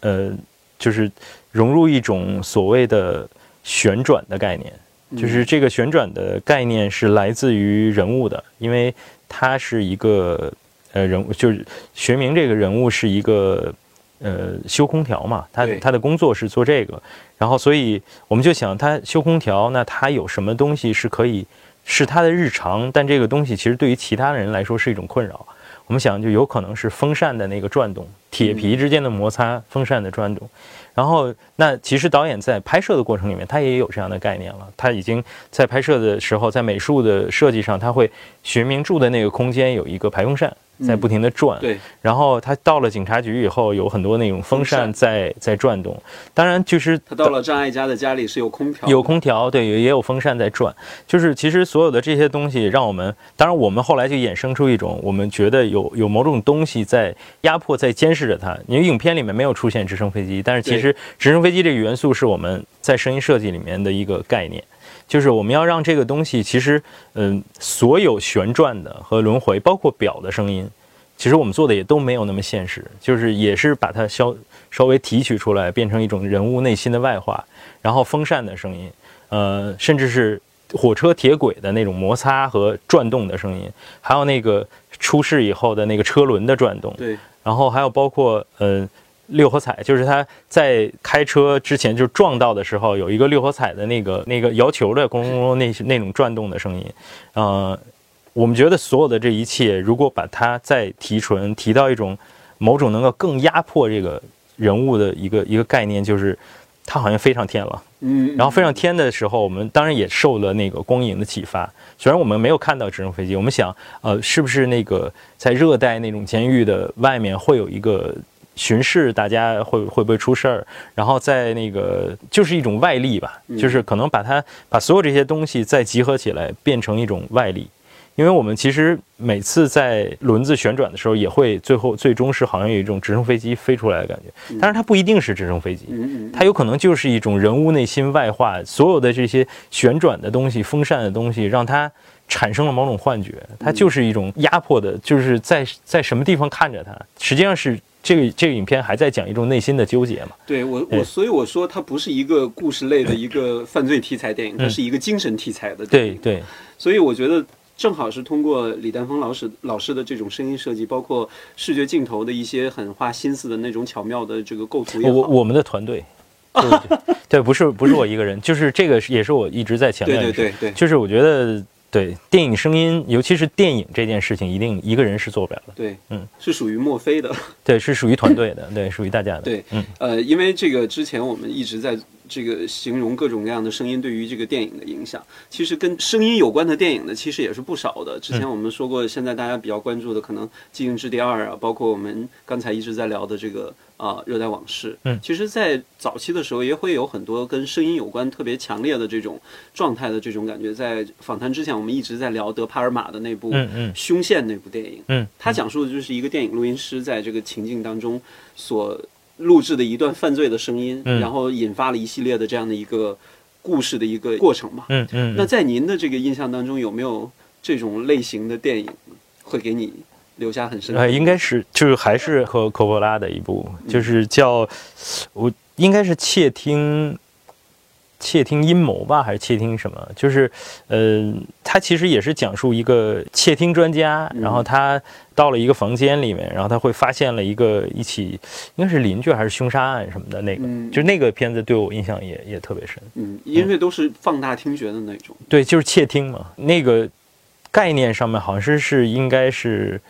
呃，就是融入一种所谓的旋转的概念。就是这个旋转的概念是来自于人物的，因为他是一个呃人物，就是学明这个人物是一个。呃，修空调嘛，他他的工作是做这个，然后所以我们就想，他修空调，那他有什么东西是可以是他的日常？但这个东西其实对于其他人来说是一种困扰。我们想，就有可能是风扇的那个转动，铁皮之间的摩擦，风扇的转动。然后，那其实导演在拍摄的过程里面，他也有这样的概念了。他已经在拍摄的时候，在美术的设计上，他会学明住的那个空间有一个排风扇。在不停的转，对，然后他到了警察局以后，有很多那种风扇在在转动。当然，就是他到了张艾嘉的家里是有空调，有空调，对，也有风扇在转。就是其实所有的这些东西，让我们，当然我们后来就衍生出一种，我们觉得有有某种东西在压迫，在监视着他。因为影片里面没有出现直升飞机，但是其实直升飞机这个元素是我们在声音设计里面的一个概念。就是我们要让这个东西，其实，嗯，所有旋转的和轮回，包括表的声音，其实我们做的也都没有那么现实，就是也是把它消稍微提取出来，变成一种人物内心的外化。然后风扇的声音，呃，甚至是火车铁轨的那种摩擦和转动的声音，还有那个出事以后的那个车轮的转动，对，然后还有包括，嗯。六合彩就是他在开车之前就撞到的时候，有一个六合彩的那个那个摇球的咣咣咣那那种转动的声音，呃，我们觉得所有的这一切，如果把它再提纯，提到一种某种能够更压迫这个人物的一个一个概念，就是他好像飞上天了。嗯，然后飞上天的时候，我们当然也受了那个光影的启发。虽然我们没有看到直升飞机，我们想，呃，是不是那个在热带那种监狱的外面会有一个。巡视大家会会不会出事儿，然后在那个就是一种外力吧，就是可能把它把所有这些东西再集合起来，变成一种外力。因为我们其实每次在轮子旋转的时候，也会最后最终是好像有一种直升飞机飞出来的感觉，但是它不一定是直升飞机，它有可能就是一种人物内心外化，所有的这些旋转的东西、风扇的东西，让它产生了某种幻觉，它就是一种压迫的，就是在在什么地方看着它，实际上是。这个这个影片还在讲一种内心的纠结嘛？对我我所以我说它不是一个故事类的一个犯罪题材电影，它是一个精神题材的。对对，所以我觉得正好是通过李丹峰老师老师的这种声音设计，包括视觉镜头的一些很花心思的那种巧妙的这个构图也好。我我们的团队，对，不是不是我一个人，就是这个也是我一直在强调的，对对对，就是我觉得。对电影声音，尤其是电影这件事情，一定一个人是做不了的。对，嗯，是属于墨菲的。对，是属于团队的。对，属于大家的。对，嗯，呃，因为这个之前我们一直在这个形容各种各样的声音对于这个电影的影响。其实跟声音有关的电影呢，其实也是不少的。之前我们说过，现在大家比较关注的可能《寂静之地二》啊，包括我们刚才一直在聊的这个。啊，热带往事。嗯，其实，在早期的时候，也会有很多跟声音有关、特别强烈的这种状态的这种感觉。在访谈之前，我们一直在聊德帕尔玛的那部《凶线》那部电影。嗯，他讲述的就是一个电影录音师在这个情境当中所录制的一段犯罪的声音，然后引发了一系列的这样的一个故事的一个过程嘛。嗯嗯。那在您的这个印象当中，有没有这种类型的电影会给你？留下很深。哎，应该是就是还是和科波拉的一部，就是叫我应该是窃听窃听阴谋吧，还是窃听什么？就是呃，他其实也是讲述一个窃听专家，然后他到了一个房间里面，然后他会发现了一个一起应该是邻居还是凶杀案什么的那个，就那个片子对我印象也也特别深。嗯，因为都是放大听觉的那种。对，就是窃听嘛，那个概念上面好像是是应该是。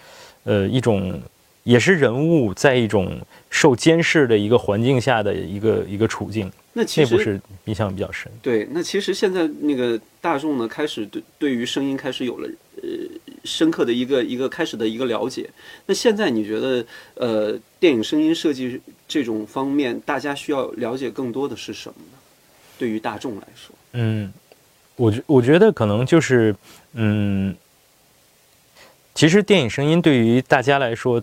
呃，一种也是人物在一种受监视的一个环境下的一个一个处境，那其实是印象比较深。对，那其实现在那个大众呢，开始对对于声音开始有了呃深刻的一个一个开始的一个了解。那现在你觉得呃电影声音设计这种方面，大家需要了解更多的是什么呢？对于大众来说，嗯，我觉我觉得可能就是嗯。其实电影声音对于大家来说，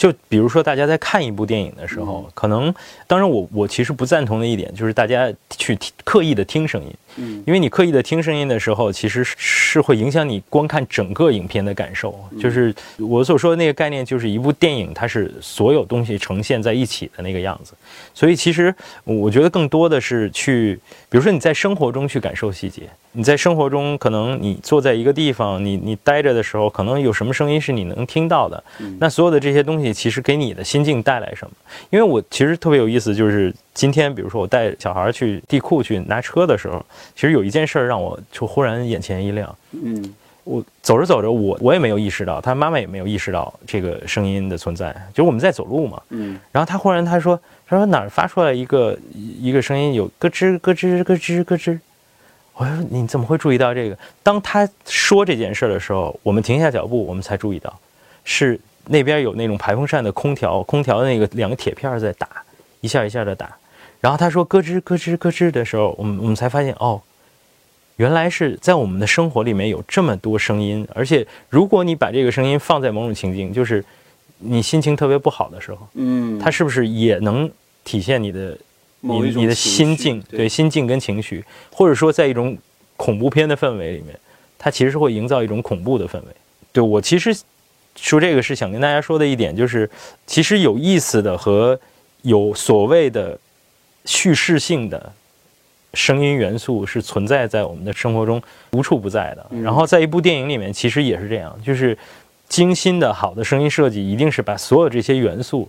就比如说大家在看一部电影的时候，可能当然我我其实不赞同的一点就是大家去刻意的听声音。嗯，因为你刻意的听声音的时候，其实是会影响你观看整个影片的感受。就是我所说的那个概念，就是一部电影它是所有东西呈现在一起的那个样子。所以其实我觉得更多的是去，比如说你在生活中去感受细节。你在生活中可能你坐在一个地方，你你待着的时候，可能有什么声音是你能听到的。那所有的这些东西，其实给你的心境带来什么？因为我其实特别有意思，就是今天比如说我带小孩去地库去拿车的时候。其实有一件事儿让我就忽然眼前一亮。嗯，我走着走着，我我也没有意识到，他妈妈也没有意识到这个声音的存在。就是我们在走路嘛。嗯。然后他忽然他说他说哪儿发出来一个一个声音，有咯吱咯吱咯吱咯吱。我说你怎么会注意到这个？当他说这件事的时候，我们停下脚步，我们才注意到，是那边有那种排风扇的空调，空调的那个两个铁片在打，一下一下的打。然后他说咯吱咯吱咯吱的时候，我们我们才发现哦，原来是在我们的生活里面有这么多声音，而且如果你把这个声音放在某种情境，就是你心情特别不好的时候，嗯，它是不是也能体现你的你你的心境？对，心境跟情绪，或者说在一种恐怖片的氛围里面，它其实是会营造一种恐怖的氛围。对我其实说这个是想跟大家说的一点，就是其实有意思的和有所谓的。叙事性的声音元素是存在在我们的生活中无处不在的。然后在一部电影里面，其实也是这样，就是精心的好的声音设计，一定是把所有这些元素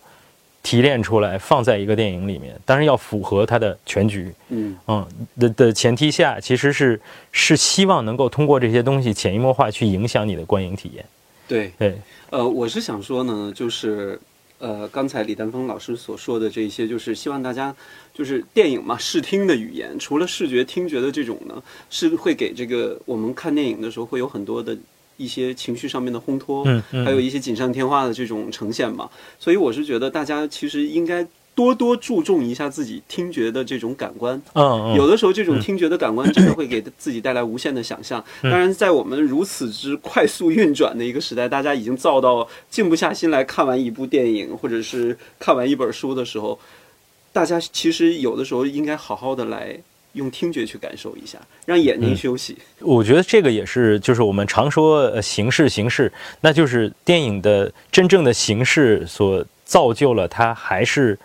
提炼出来，放在一个电影里面。当然要符合它的全局，嗯嗯的的前提下，其实是是希望能够通过这些东西潜移默化去影响你的观影体验。对对，呃，我是想说呢，就是。呃，刚才李丹峰老师所说的这些，就是希望大家，就是电影嘛，视听的语言，除了视觉、听觉的这种呢，是会给这个我们看电影的时候会有很多的一些情绪上面的烘托，嗯嗯还有一些锦上添花的这种呈现嘛。所以我是觉得大家其实应该多多注重一下自己听觉的这种感官。有的时候，这种听觉的感官真的会给自己带来无限的想象。嗯当然，在我们如此之快速运转的一个时代，大家已经造到静不下心来看完一部电影或者是看完一本书的时候，大家其实有的时候应该好好的来用听觉去感受一下，让眼睛休息。我觉得这个也是，就是我们常说呃形式形式，那就是电影的真正的形式所造就了它，还是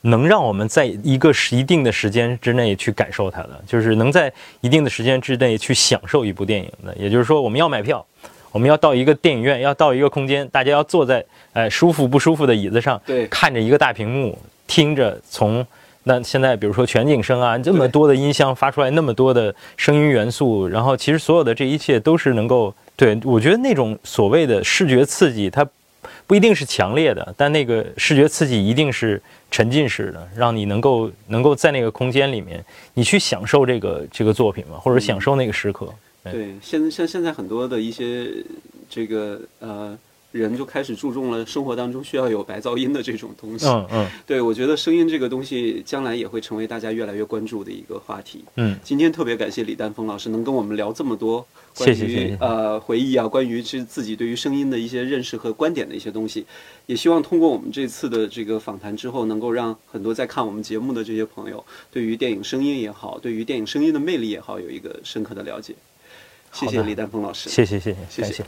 能让我们在一个时一定的时间之内去感受它的，就是能在一定的时间之内去享受一部电影的。也就是说，我们要买票，我们要到一个电影院，要到一个空间，大家要坐在哎舒服不舒服的椅子上，对看着一个大屏幕，听着从那现在比如说全景声啊，这么多的音箱发出来那么多的声音元素，然后其实所有的这一切都是能够对我觉得那种所谓的视觉刺激，它不一定是强烈的，但那个视觉刺激一定是沉浸式的，让你能够能够在那个空间里面，你去享受这个这个作品嘛，或者享受那个时刻。对，现在像现在很多的一些这个呃人就开始注重了生活当中需要有白噪音的这种东西。嗯嗯对，我觉得声音这个东西将来也会成为大家越来越关注的一个话题。嗯，今天特别感谢李丹峰老师能跟我们聊这么多关于谢谢谢谢呃回忆啊，关于是自己对于声音的一些认识和观点的一些东西，也希望通过我们这次的这个访谈之后，能够让很多在看我们节目的这些朋友，对于电影声音也好，对于电影声音的魅力也好，有一个深刻的了解。谢谢李丹峰老师。谢谢谢谢，谢谢。